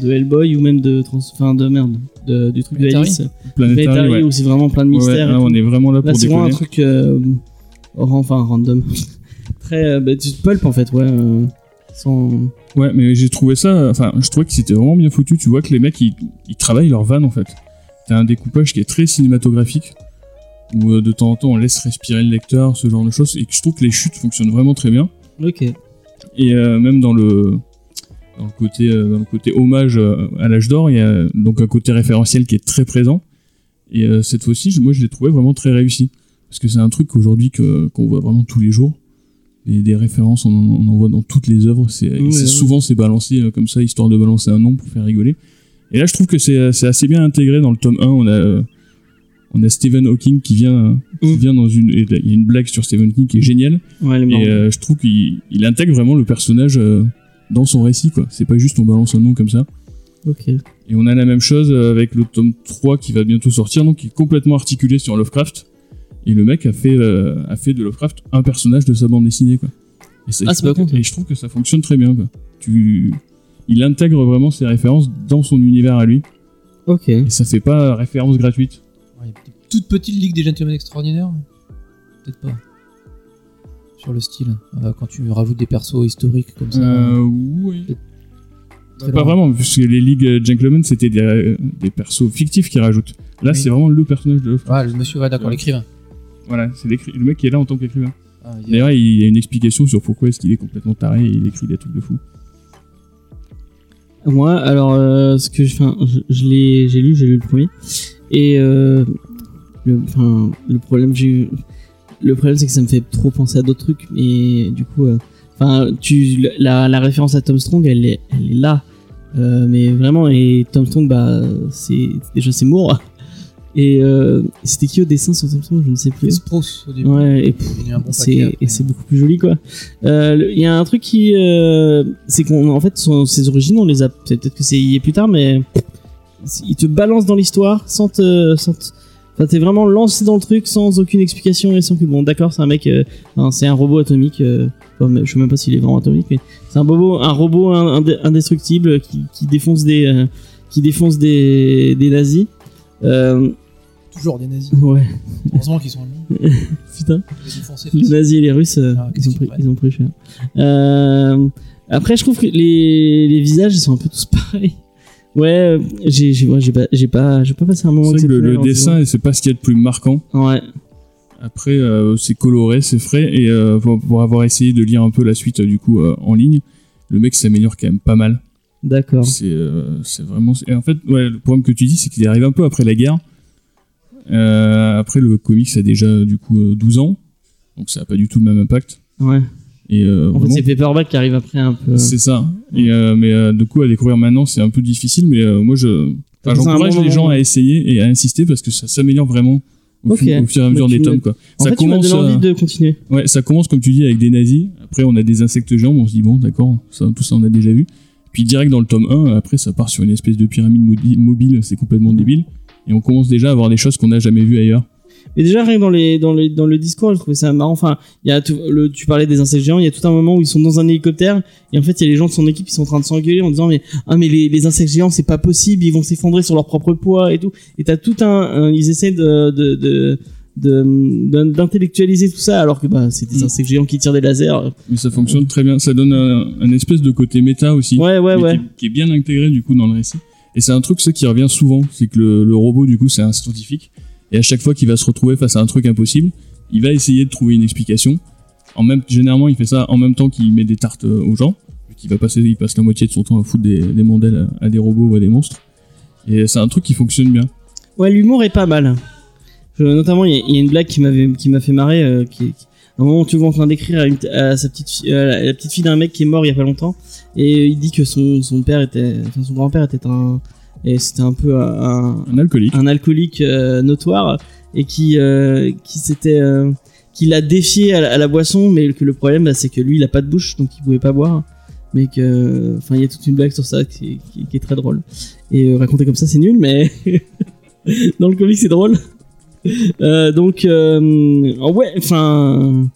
de Hellboy ou même de, trans, enfin de merde, de, du truc Planetary. de Alice. Planetary, Planetary, ouais. où c'est vraiment plein de Ouais, mystères. là, tout. on est vraiment là Là, pour c'est vraiment un truc, euh, enfin random, (laughs) très euh, bah, du pulp en fait, ouais. Sans... Ouais, mais j'ai trouvé ça, enfin, je trouvais que c'était vraiment bien foutu. Tu vois que les mecs, ils, ils travaillent leur van en fait. T'as un découpage qui est très cinématographique, où euh, de temps en temps on laisse respirer le lecteur, ce genre de choses, et que je trouve que les chutes fonctionnent vraiment très bien. Ok. Et euh, même dans le dans le côté euh, dans le côté hommage à l'âge d'or, il y a donc un côté référentiel qui est très présent. Et euh, cette fois-ci, moi, je l'ai trouvé vraiment très réussi parce que c'est un truc aujourd'hui qu'on voit vraiment tous les jours. Et des références, on en, on en voit dans toutes les œuvres. C'est Ouais, souvent c'est balancé euh, comme ça, histoire de balancer un nom pour faire rigoler. Et là, je trouve que c'est c'est assez bien intégré dans le tome 1. On a euh, on a Stephen Hawking qui vient qui Mm. vient dans une il y a une blague sur Stephen Hawking qui est géniale. Ouais, Et euh, je trouve qu'il il intègre vraiment le personnage euh, dans son récit, quoi. C'est pas juste on balance un nom comme ça. Ok. Et on a la même chose euh, avec le tome 3 qui va bientôt sortir, donc qui est complètement articulé sur Lovecraft. Et le mec a fait, euh, a fait de Lovecraft un personnage de sa bande dessinée, quoi. Et, ça- Ah, je c'est pas trouve con, que- ça. et je trouve que ça fonctionne très bien, quoi. Tu, il intègre vraiment ses références dans son univers à lui. Ok. Et ça fait pas référence gratuite. Ouais, il y a une toute petite ligue des gentlemen extraordinaires Peut-être pas. Sur le style, euh, quand tu rajoutes des persos historiques comme ça. Euh, oui. très Pas vraiment, puisque les ligues euh, Gentlemen, c'était des, des persos fictifs qui rajoutent. Là, Oui. c'est vraiment le personnage de Lovecraft. Ouais, le monsieur, ouais, d'accord, l'écrivain. Voilà, c'est le mec qui est là en tant qu'écrivain. Ah, il y a- D'ailleurs, il y a une explication sur pourquoi est-ce qu'il est complètement taré et il écrit des trucs de fou. Moi, alors, euh, ce que je, je, je l'ai, j'ai lu, j'ai lu le premier, et euh, le, enfin, le problème, j'ai le problème, c'est que ça me fait trop penser à d'autres trucs, mais du coup, euh, enfin, tu, la, la référence à Tom Strong, elle est, elle est là, euh, mais vraiment, et Tom Strong, bah, c'est déjà c'est Moore, et euh, c'était qui au dessin sur Strong, je ne sais plus. Chris Sprouse au début. Ouais, et bon c'est et c'est beaucoup plus joli quoi. Euh, Il y a un truc qui euh, c'est qu'on en fait son, ses origines on les a peut-être que c'est y est plus tard mais il te balance dans l'histoire sans te sans te- Enfin, t'es vraiment lancé dans le truc sans aucune explication et sans que bon d'accord c'est un mec euh, c'est un robot atomique euh, enfin, je sais même pas s'il est vraiment atomique mais c'est un robot un robot indestructible qui, qui défonce des euh, qui défonce des des nazis euh, Toujours des nazis. ouais Heureusement qu'ils sont allemands. (laughs) putain Les nazis et les Russes, euh, Ah, ils, ont pris, prennent ils ont pris cher. Euh, après, je trouve que les, les visages, ils sont un peu tous (laughs) pareils. Ouais, euh, j'ai j'ai ouais, j'ai pas j'ai pas j'ai pas passé un moment que le, le dessin, c'est pas ce qu'il y a de plus marquant. Ouais. Après, euh, c'est coloré, c'est frais, et euh, pour, pour avoir essayé de lire un peu la suite euh, du coup euh, en ligne, le mec s'améliore quand même pas mal. D'accord. C'est euh, c'est vraiment. Et en fait, ouais, le problème que tu dis, c'est qu'il arrive un peu après la guerre. Euh, après, le comics a déjà du coup euh, 12 ans, donc ça a pas du tout le même impact. Ouais. Et euh, En fait, c'est Paperback qui arrive après un peu. c'est ça. Et euh, mais euh, du coup, à découvrir maintenant, c'est un peu difficile, mais euh, moi, je, enfin, j'encourage les gens à essayer et à insister parce que ça s'améliore vraiment au, fur, au fur et à mesure des me- tomes, quoi. en ça fait, tu m'as commence. donné envie euh, de continuer. Ouais, ça commence comme tu dis avec des nazis. Après, on a des insectes géants. On se dit bon, d'accord, ça, tout ça on a déjà vu. Puis direct dans le tome 1, après ça part sur une espèce de pyramide mobile. C'est complètement débile. Et on commence déjà à avoir des choses qu'on n'a jamais vues ailleurs. Mais déjà, rien que dans, les, dans, le, dans le discours, je trouvais ça marrant. Enfin, il y a tout, le, tu parlais des insectes géants, il y a tout un moment où ils sont dans un hélicoptère, et en fait, il y a les gens de son équipe qui sont en train de s'engueuler en disant, mais, ah, mais les, les insectes géants, c'est pas possible, ils vont s'effondrer sur leur propre poids et tout. Et t'as tout un, un- ils essaient de, de, de, de- d'in- d'intellectualiser tout ça, alors que, bah, c'est des Mm. insectes géants qui tirent des lasers. Mais ça fonctionne très bien. Ça donne un, un espèce de côté méta aussi. Ouais, ouais, ouais. Qui, qui est bien intégré du coup dans le récit. Et c'est un truc ça qui revient souvent, c'est que le, le robot du coup c'est un scientifique et à chaque fois qu'il va se retrouver face à un truc impossible, il va essayer de trouver une explication. En même généralement il fait ça en même temps qu'il met des tartes euh, aux gens, qu'il va passer il passe la moitié de son temps à foutre des, des à, des robots ou à des monstres. Et c'est un truc qui fonctionne bien. Ouais, l'humour est pas mal. Je- notamment, il y, y a une blague qui m'avait qui m'a fait marrer. euh, qui, un moment, tu vois en train d'écrire à, une- à sa petite fille, à la, la petite fille d'un mec qui est mort il y a pas longtemps, et il dit que son son père était, enfin son grand-père était un, et c'était un peu un, Un alcoolique. un alcoolique euh, notoire et qui euh, qui s'était euh, qui l'a défié à la, à la boisson, mais que le problème bah, c'est que lui il a pas de bouche donc il pouvait pas boire. Mais que, enfin, il y a toute une blague sur ça qui, qui- qui est très drôle. Et euh, raconter comme ça, c'est nul, mais (laughs) dans le comic, c'est drôle. Euh, donc, euh, ouais, enfin,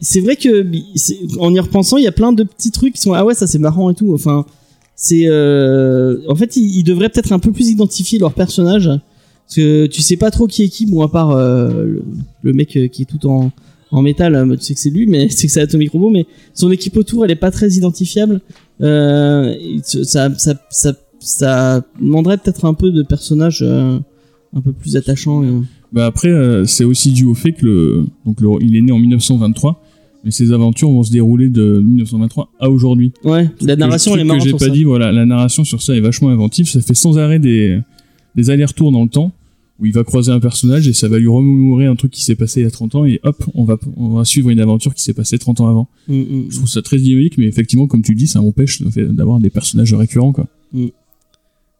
c'est vrai que c'est- en y repensant, il y a plein de petits trucs qui sont ah ouais, ça c'est marrant et tout. Enfin, c'est, euh, en fait, ils, devraient peut-être un peu plus identifier leur personnage parce que tu sais pas trop qui est qui, bon à part euh, le, mec euh, qui est tout en métal, tu sais que c'est lui, mais (laughs) sais que c'est Atomic Robot, mais son équipe autour, elle est pas très identifiable. Ça, ça, ça, ça demanderait peut-être un peu de personnages un peu plus attachants. et- Bah après, euh, c'est aussi dû au fait que le, donc le- il est né en 1923, mais ses aventures vont se dérouler de 1923 à aujourd'hui. Ouais, la narration elle est marrante que j'ai sur pas ça. dit, voilà, la narration sur ça est vachement inventive. Ça fait sans arrêt des, des allers-retours dans le temps où il va croiser un personnage et ça va lui remémorer un truc qui s'est passé il y a 30 ans et hop, on va, on va suivre une aventure qui s'est passée 30 ans avant. Mm, mm. Je trouve ça très dynamique, mais effectivement, comme tu le dis, ça empêche fait d'avoir des personnages récurrents, quoi.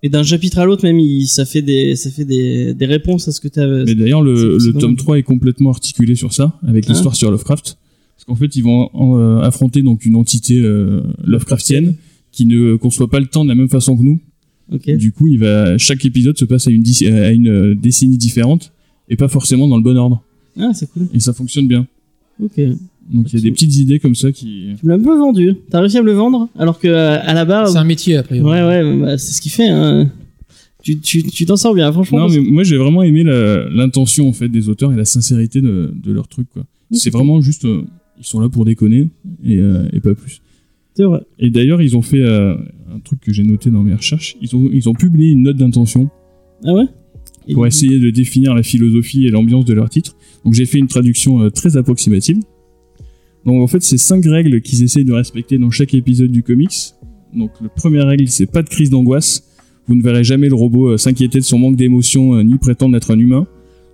Et d'un chapitre à l'autre, même, il, ça fait des, ça fait des, des réponses à ce que tu as. Mais d'ailleurs, le, le tome mal. 3 est complètement articulé sur ça, avec Ah. l'histoire sur Lovecraft. Parce qu'en fait, ils vont euh, affronter donc une entité euh, Lovecraftienne qui ne conçoit pas le temps de la même façon que nous. Ok. Du coup, il va, chaque épisode se passe à une, à une euh, décennie différente et pas forcément dans le bon ordre. Ah, c'est cool. Et ça fonctionne bien. Ok. Donc il y a des petites idées comme ça qui. Tu me l'as un peu vendu. T'as réussi à me le vendre alors que à la base. C'est un métier après. Ouais, ouais, bah, c'est ce qu'il fait. Hein. Tu tu tu t'en sors bien, franchement. Non, mais moi j'ai vraiment aimé la- l'intention en fait des auteurs et la sincérité de, de leur truc quoi. Oui, C'est c'est vraiment juste, euh, ils sont là pour déconner et, euh, et pas plus. C'est vrai. Et d'ailleurs ils ont fait euh, un truc que j'ai noté dans mes recherches. Ils ont ils ont publié une note d'intention Ah ouais? Pour essayer de définir la philosophie et l'ambiance de leur titre. Donc j'ai fait une traduction euh, très approximative. Donc en fait, c'est cinq règles qu'ils essayent de respecter dans chaque épisode du comics. Donc la première règle, c'est pas de crise d'angoisse. Vous ne verrez jamais le robot euh, s'inquiéter de son manque d'émotion euh, ni prétendre être un humain.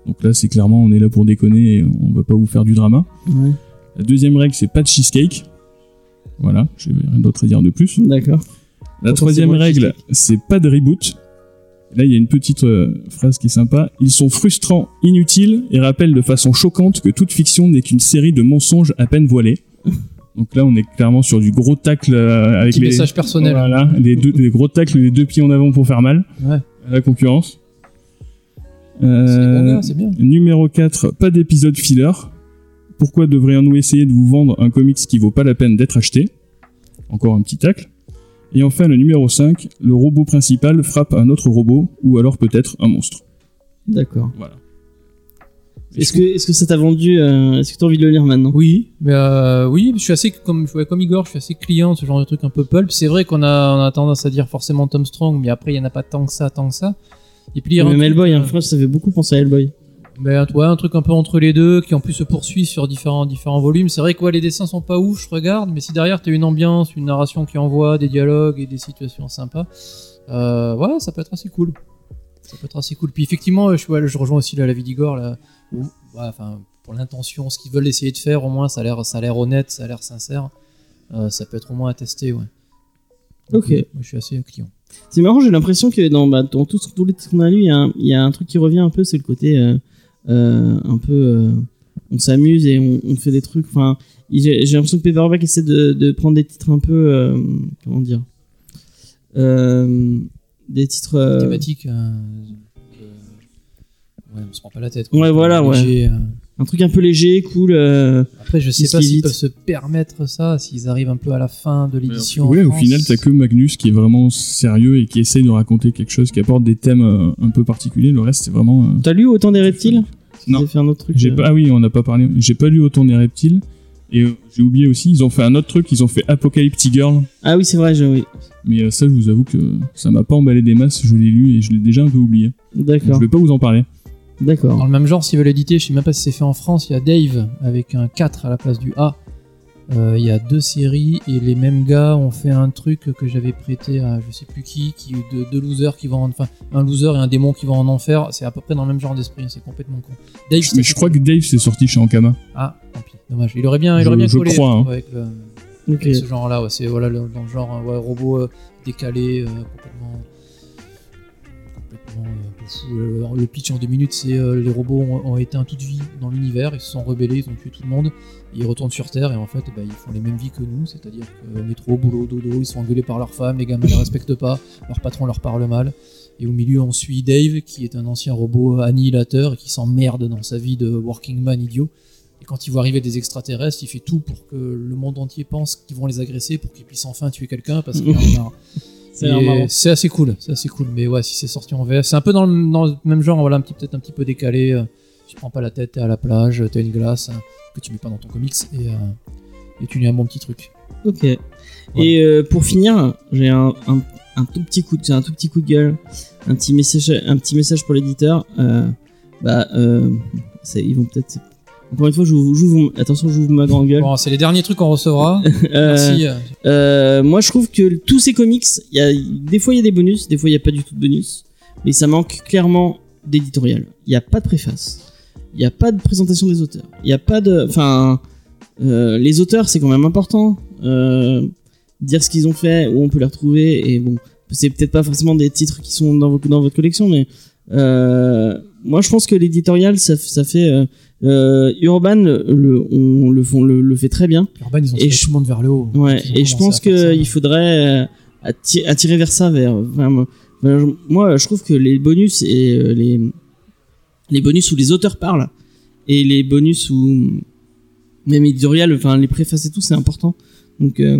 Donc là, c'est clairement, on est là pour déconner et on va pas vous faire du drama. Ouais. La deuxième règle, c'est pas de cheesecake. Voilà, j'ai rien d'autre à dire de plus. D'accord. La troisième règle, c'est pas de reboot. Là, il y a une petite euh, phrase qui est sympa. Ils sont frustrants, inutiles et rappellent de façon choquante que toute fiction n'est qu'une série de mensonges à peine voilés. Donc là, on est clairement sur du gros tacle euh, avec Petit les, message personnel. voilà, les deux, les gros tacles, les deux pieds en avant pour faire mal Ouais. à la concurrence. Euh, bien. Numéro 4, pas d'épisode filler. Pourquoi devrions-nous essayer de vous vendre un comics qui vaut pas la peine d'être acheté? Encore un petit tacle. Et enfin, le numéro 5, le robot principal frappe un autre robot, ou alors peut-être un monstre. D'accord. Voilà. Est-ce que est-ce que ça t'a vendu euh, Est-ce que t'as envie de le lire maintenant? Oui, mais euh, oui, je suis assez comme ouais, comme Igor, je suis assez client de ce genre de truc un peu pulp. C'est vrai qu'on a on a tendance à dire forcément Tom Strong, mais après il y en a pas tant que ça, tant que ça. Et puis lire un Même truc, Hellboy, hein, euh, franchement, ça fait beaucoup penser à Hellboy. Ben, ouais, un truc un peu entre les deux, qui en plus se poursuit sur différents, différents volumes. C'est vrai que ouais, les dessins sont pas ouf, je regarde, mais si derrière t'as une ambiance, une narration qui envoie, des dialogues et des situations sympas, euh, ouais, ça peut être assez cool. Ça peut être assez cool. Puis effectivement, je, ouais, je rejoins aussi là, la vie d'Igor, là, où, ouais, enfin, pour l'intention, ce qu'ils veulent essayer de faire, au moins, ça a l'air, ça a l'air honnête, ça a l'air sincère. Euh, ça peut être au moins à tester, ouais. Donc, Ok. moi, je suis assez client. C'est marrant, j'ai l'impression que dans, bah, dans tout ce- tous les titres qu'on a lus, il y, a un- il y a un truc qui revient un peu, c'est le côté euh, un peu. euh, on s'amuse et on, on fait des trucs. Enfin, j'ai l'impression que Paperback essaie de, de prendre des titres un peu. euh, comment dire Euh, Des titres. euh, Thématique. euh, euh, ouais, on se prend pas la tête. quoi. Ouais, voilà, ouais. Euh. Un truc un peu léger, cool. euh, Après, je sais pas s'ils peuvent se permettre ça, s'ils arrivent un peu à la fin de l'édition. Ouais, en au final, t'as que Magnus qui est vraiment sérieux et qui essaye de raconter quelque chose, qui apporte des thèmes euh, un peu particuliers. Le reste, c'est vraiment. euh, T'as lu autant des reptiles? Non. J'ai fait un autre truc. J'ai euh, pas, ah oui, on n'a pas parlé. J'ai pas lu autant des reptiles. Et euh, j'ai oublié aussi, ils ont fait un autre truc, ils ont fait Apocalyptic Girl. Ah oui, c'est vrai, je, oui. Mais euh, ça, je vous avoue que ça m'a pas emballé des masses. Je l'ai lu et je l'ai déjà un peu oublié. D'accord, je vais pas vous en parler. Dans d'accord. le même genre, s'ils veulent éditer, je sais même pas si c'est fait en France, il y a Dave avec un 4 à la place du A. Euh, Il y a deux séries et les mêmes gars ont fait un truc que j'avais prêté à je sais plus qui, qui de deux losers qui vont en, enfin un loser et un démon qui vont en enfer. C'est à peu près dans le même genre d'esprit, c'est complètement con. Dave, Mais je crois que Dave c'est sorti chez Ankama. ah tant pis, dommage. Il aurait bien, il Je- aurait bien je collé crois, hein. avec le, Ok. avec ce genre-là. Ouais, c'est voilà le- dans le genre euh, ouais, robot euh, décalé, euh, complètement, complètement euh, le pitch en deux minutes, c'est euh, les robots ont, ont éteint toute vie dans l'univers, ils se sont rebellés, ils ont tué tout le monde, ils retournent sur Terre et en fait, ben, ils font les mêmes vies que nous, c'est-à-dire métro, boulot, dodo, ils sont engueulés par leurs femmes, les gamins les respectent pas, leur patron leur parle mal. Et au milieu, on suit Dave, qui est un ancien robot annihilateur et qui s'emmerde dans sa vie de working man idiot. Et quand il voit arriver des extraterrestres, il fait tout pour que le monde entier pense qu'ils vont les agresser pour qu'ils puissent enfin tuer quelqu'un parce qu'il en a. C'est assez cool, c'est assez cool. Mais ouais, si c'est sorti en VF, c'est un peu dans le, dans le même genre, voilà, un petit peut-être un petit peu décalé. euh, Tu prends pas la tête, t'es à la plage, t'as une glace hein, que tu mets pas dans ton comics et, euh, et tu lis un bon petit truc. Ok. Et euh, pour finir, j'ai un, un, un tout petit coup, de, j'ai un tout petit coup de gueule, un petit message, un petit message pour l'éditeur. Euh, bah, euh, ça, ils vont peut-être. Encore une fois, vous- attention, je vous ma grande gueule. Bon, c'est les derniers trucs qu'on recevra. (laughs) Euh, Merci. euh, euh, moi, je trouve que tous ces comics, y a, des fois il y a des bonus, des fois il y a pas du tout de bonus, mais ça manque clairement d'éditorial. Il n'y a pas de préface, il n'y a pas de présentation des auteurs, il n'y a pas de, enfin, euh, les auteurs c'est quand même important. Euh, dire ce qu'ils ont fait, où on peut les retrouver, et bon, c'est peut-être pas forcément des titres qui sont dans, vos- dans votre collection, mais moi je pense que l'éditorial ça, ça fait euh, Urban le, on le, font, le, le fait très bien. Urban, ils ont Et je- tout le monde vers le haut. Ouais, et je pense qu'il faudrait euh, atti- attirer vers ça, vers. moi, je trouve que les bonus et euh, les les bonus où les auteurs parlent et les bonus où Même éditorial, enfin les préfaces et tout, c'est important. Donc euh,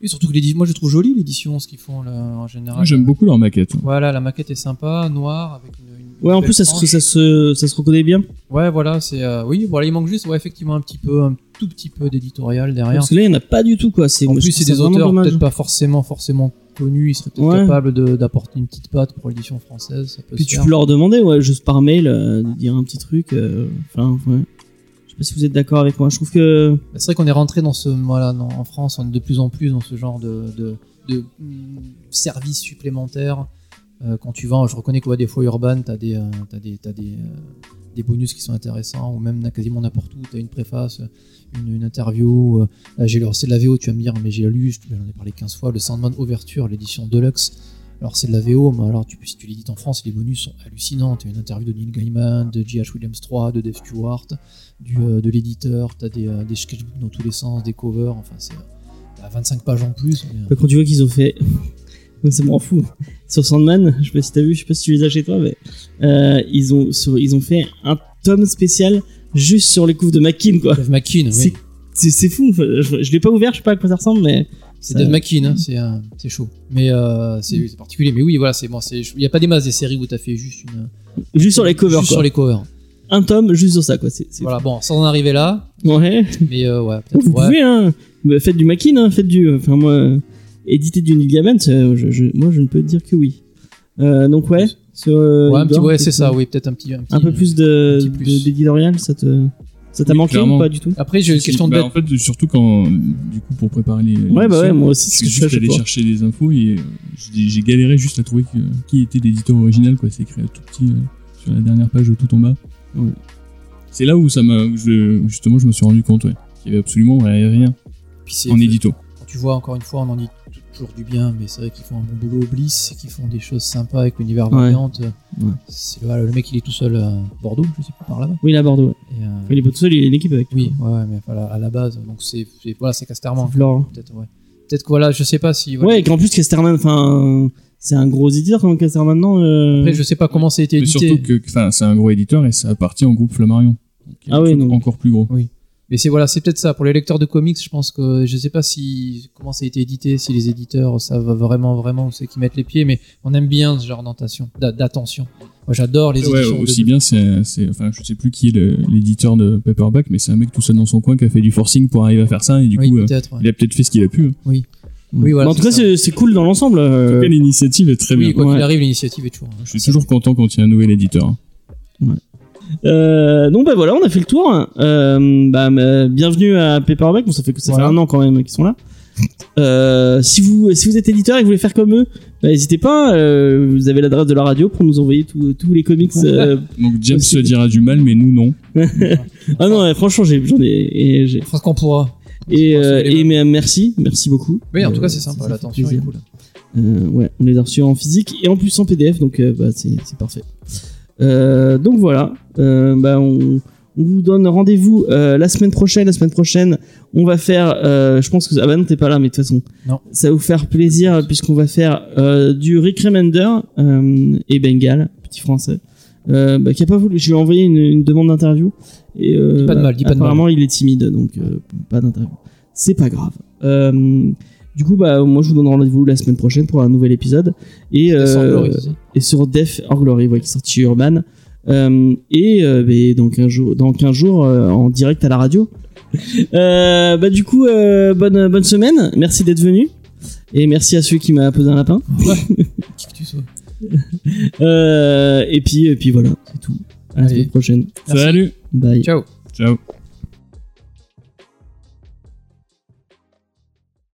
Et surtout que l'édition, moi je trouve joli l'édition, ce qu'ils font là, en général. J'aime beaucoup leur maquette. Voilà, la maquette est sympa, noire avec une. Ouais, en plus ça se, ça se ça se reconnaît bien. Ouais, voilà, c'est. euh, oui, voilà, il manque juste, ouais, effectivement, un petit peu, un tout petit peu d'éditorial derrière. Parce que là, il n'y en a pas du tout quoi. En moi, je plus, trouve c'est ça des vraiment auteurs dommage. peut-être pas forcément, forcément connus. Ils seraient peut-être Ouais. capables de- d'apporter une petite patte pour l'édition française. Ça peut Puis se tu faire. peux leur demander, ouais, juste par mail, euh, de dire un petit truc. euh, Enfin, ouais. Je sais pas si vous êtes d'accord avec moi. Je trouve que Bah, C'est vrai qu'on est rentré dans ce, voilà, dans- en France, on est de plus en plus dans ce genre de, de, de mm, services supplémentaires. Euh, quand tu vends, je reconnais que ouais, des fois Urban, t'as des, euh, des, des, euh, des bonus qui sont intéressants, ou même quasiment n'importe où, t'as une préface, une, interview. j'ai lu, c'est de la VO, tu vas me dire, mais j'ai lu, je- j'en ai parlé 15 fois, le Sandman Overture, l'édition Deluxe. Alors c'est de la VO, mais alors tu, si tu l'édites en France, les bonus sont hallucinants. T'as une interview de Neil Gaiman, de J.H. Williams 3, de Dave Stewart, du, de l'éditeur, t'as des, euh, des sketchbooks dans tous les sens, des covers, enfin c'est euh, t'as 25 pages en plus. mais, euh, quand tu vois qu'ils ont fait. Ça m'en fout. Sur Sandman, je sais pas si t'as vu, je sais pas si tu les as chez toi, mais euh, ils ont sur- ils ont fait un tome spécial juste sur les couves de McKean quoi. Dave McKean, C'est oui. c'est fou. Enfin, Je, je l'ai pas ouvert, je sais pas à quoi ça ressemble, mais C'est Dave McKean, hein, c'est euh, c'est chaud. Mais euh, c'est c'est particulier. Mais oui, voilà, c'est bon. c'est- Il y a pas des masses des séries où t'as fait juste une. juste sur les covers juste quoi. sur les covers. Un tome juste sur ça quoi. C'est Voilà, bon, sans en arriver là. Ouais. mais euh, ouais, peut-être. Vous ouais. pouvez hein. Bah, Faites du McKean, hein. Faites du. Enfin moi, euh, éditer du Neil Gaiman, c'est- je, je- moi je ne peux dire que oui. Euh, donc ouais. Sur, euh, Ouais, Igor, c'est ça, euh, oui, peut-être un petit, un petit. Un peu plus de de- d'éditorial, ça te ça t'a Oui, manqué clairement. ou pas du tout? Après, j'ai une question de bah, bête. En fait, surtout quand, du coup, pour préparer les. Ouais bah ouais, moi aussi c'est ce c'est que je aller fois. chercher des infos et euh, j'ai galéré juste à trouver que- qui était l'éditeur original, quoi. C'est écrit tout petit euh, sur la dernière page tout en bas. Ouais. C'est là où ça m'a, justement, je me suis rendu compte, ouais, qu'il y avait absolument rien Puis en édito. Tu vois, encore une fois, on en dit toujours du bien, mais c'est vrai qu'ils font un bon boulot au Bliss, qu'ils font des choses sympas avec l'univers Ouais. Valiant. Ouais. C'est voilà, le mec, il est tout seul à Bordeaux, je sais plus par là-bas. Oui, là à Bordeaux. Ouais. Et, euh, Il est pas tout seul, il est une équipe avec. oui, ouais, ouais, mais voilà, à la base, donc c'est voilà, c'est Casterman. Peut-être, ouais. Peut-être que voilà, je sais pas si. voilà. Ouais, et qu'en plus Casterman, enfin, c'est un gros éditeur quand Casterman maintenant. euh, Après, je sais pas comment ça a été Mais édité. surtout que, enfin, c'est un gros éditeur et ça appartient au groupe Flammarion. Il Ah oui, encore plus gros. Mais c'est voilà, c'est peut-être ça. Pour les lecteurs de comics, je pense que je sais pas si comment ça a été édité, si les éditeurs savent vraiment vraiment où c'est qu'ils mettent les pieds, mais on aime bien ce genre d'attention. d'a- d'attention. Moi, j'adore les Ouais, éditions. de- aussi bien, c'est, c'est- enfin, je sais plus qui est l'éditeur de Paperback, mais c'est un mec tout seul dans son coin qui a fait du forcing pour arriver à faire ça et du Oui, coup, euh, ouais. il a peut-être fait ce qu'il a pu. hein. Oui, Mais voilà. en tout cas, c'est c'est cool dans l'ensemble. En euh, tout cas, l'initiative est très oui, bien. quoi Ouais. qu'il arrive, l'initiative est toujours. Je suis toujours content quand il y a un nouvel éditeur. hein. Euh, donc bah voilà, on a fait le tour. Euh, bah, euh, bienvenue à Paperback. Bon, ça fait que ça Voilà. fait un an quand même qu'ils sont là. Euh, si vous si vous êtes éditeur et que vous voulez faire comme eux, bah, n'hésitez pas. euh, vous avez l'adresse de la radio pour nous envoyer tous les comics. euh. (laughs) Donc James Aussi. se dira du mal, mais nous non. (laughs) ah non, ouais, franchement, j'ai j'en ai fera ce qu'on pourra. et, euh, mais, merci, merci beaucoup. Oui, en tout cas, c'est sympa. L'attention est plaisir. cool. Euh, ouais, on les a reçus en physique et en plus en PDF, donc euh, bah, c'est c'est parfait. Euh, donc voilà, euh, bah, on, on vous donne rendez-vous euh, la semaine prochaine. La semaine prochaine, on va faire, euh, je pense que ah bah non t'es pas là, mais de toute façon, Non. ça va vous faire plaisir puisqu'on va faire euh, du Rick Remender euh, et Bengal, petit français, euh, bah, qui a pas voulu. Je lui ai envoyé une, une demande d'interview et euh, Dis pas de mal, dis pas de mal. apparemment il est timide, donc euh, pas d'interview. C'est pas grave. Euh, du coup, bah, moi, je vous donne rendez-vous la semaine prochaine pour un nouvel épisode. Et, euh, et sur Death or Glory, ouais, qui est sorti Urban. Euh, et euh, bah, dans 15 jours, dans 15 jours euh, en direct à la radio. (laughs) Euh, bah, du coup, euh, bonne, bonne semaine. Merci d'être venu. Et merci à celui qui m'a posé un lapin. (laughs) Qui que tu sois. Euh, et, puis, et puis voilà, c'est tout. À la Allez. semaine prochaine. Merci. Salut Bye. Ciao. Ciao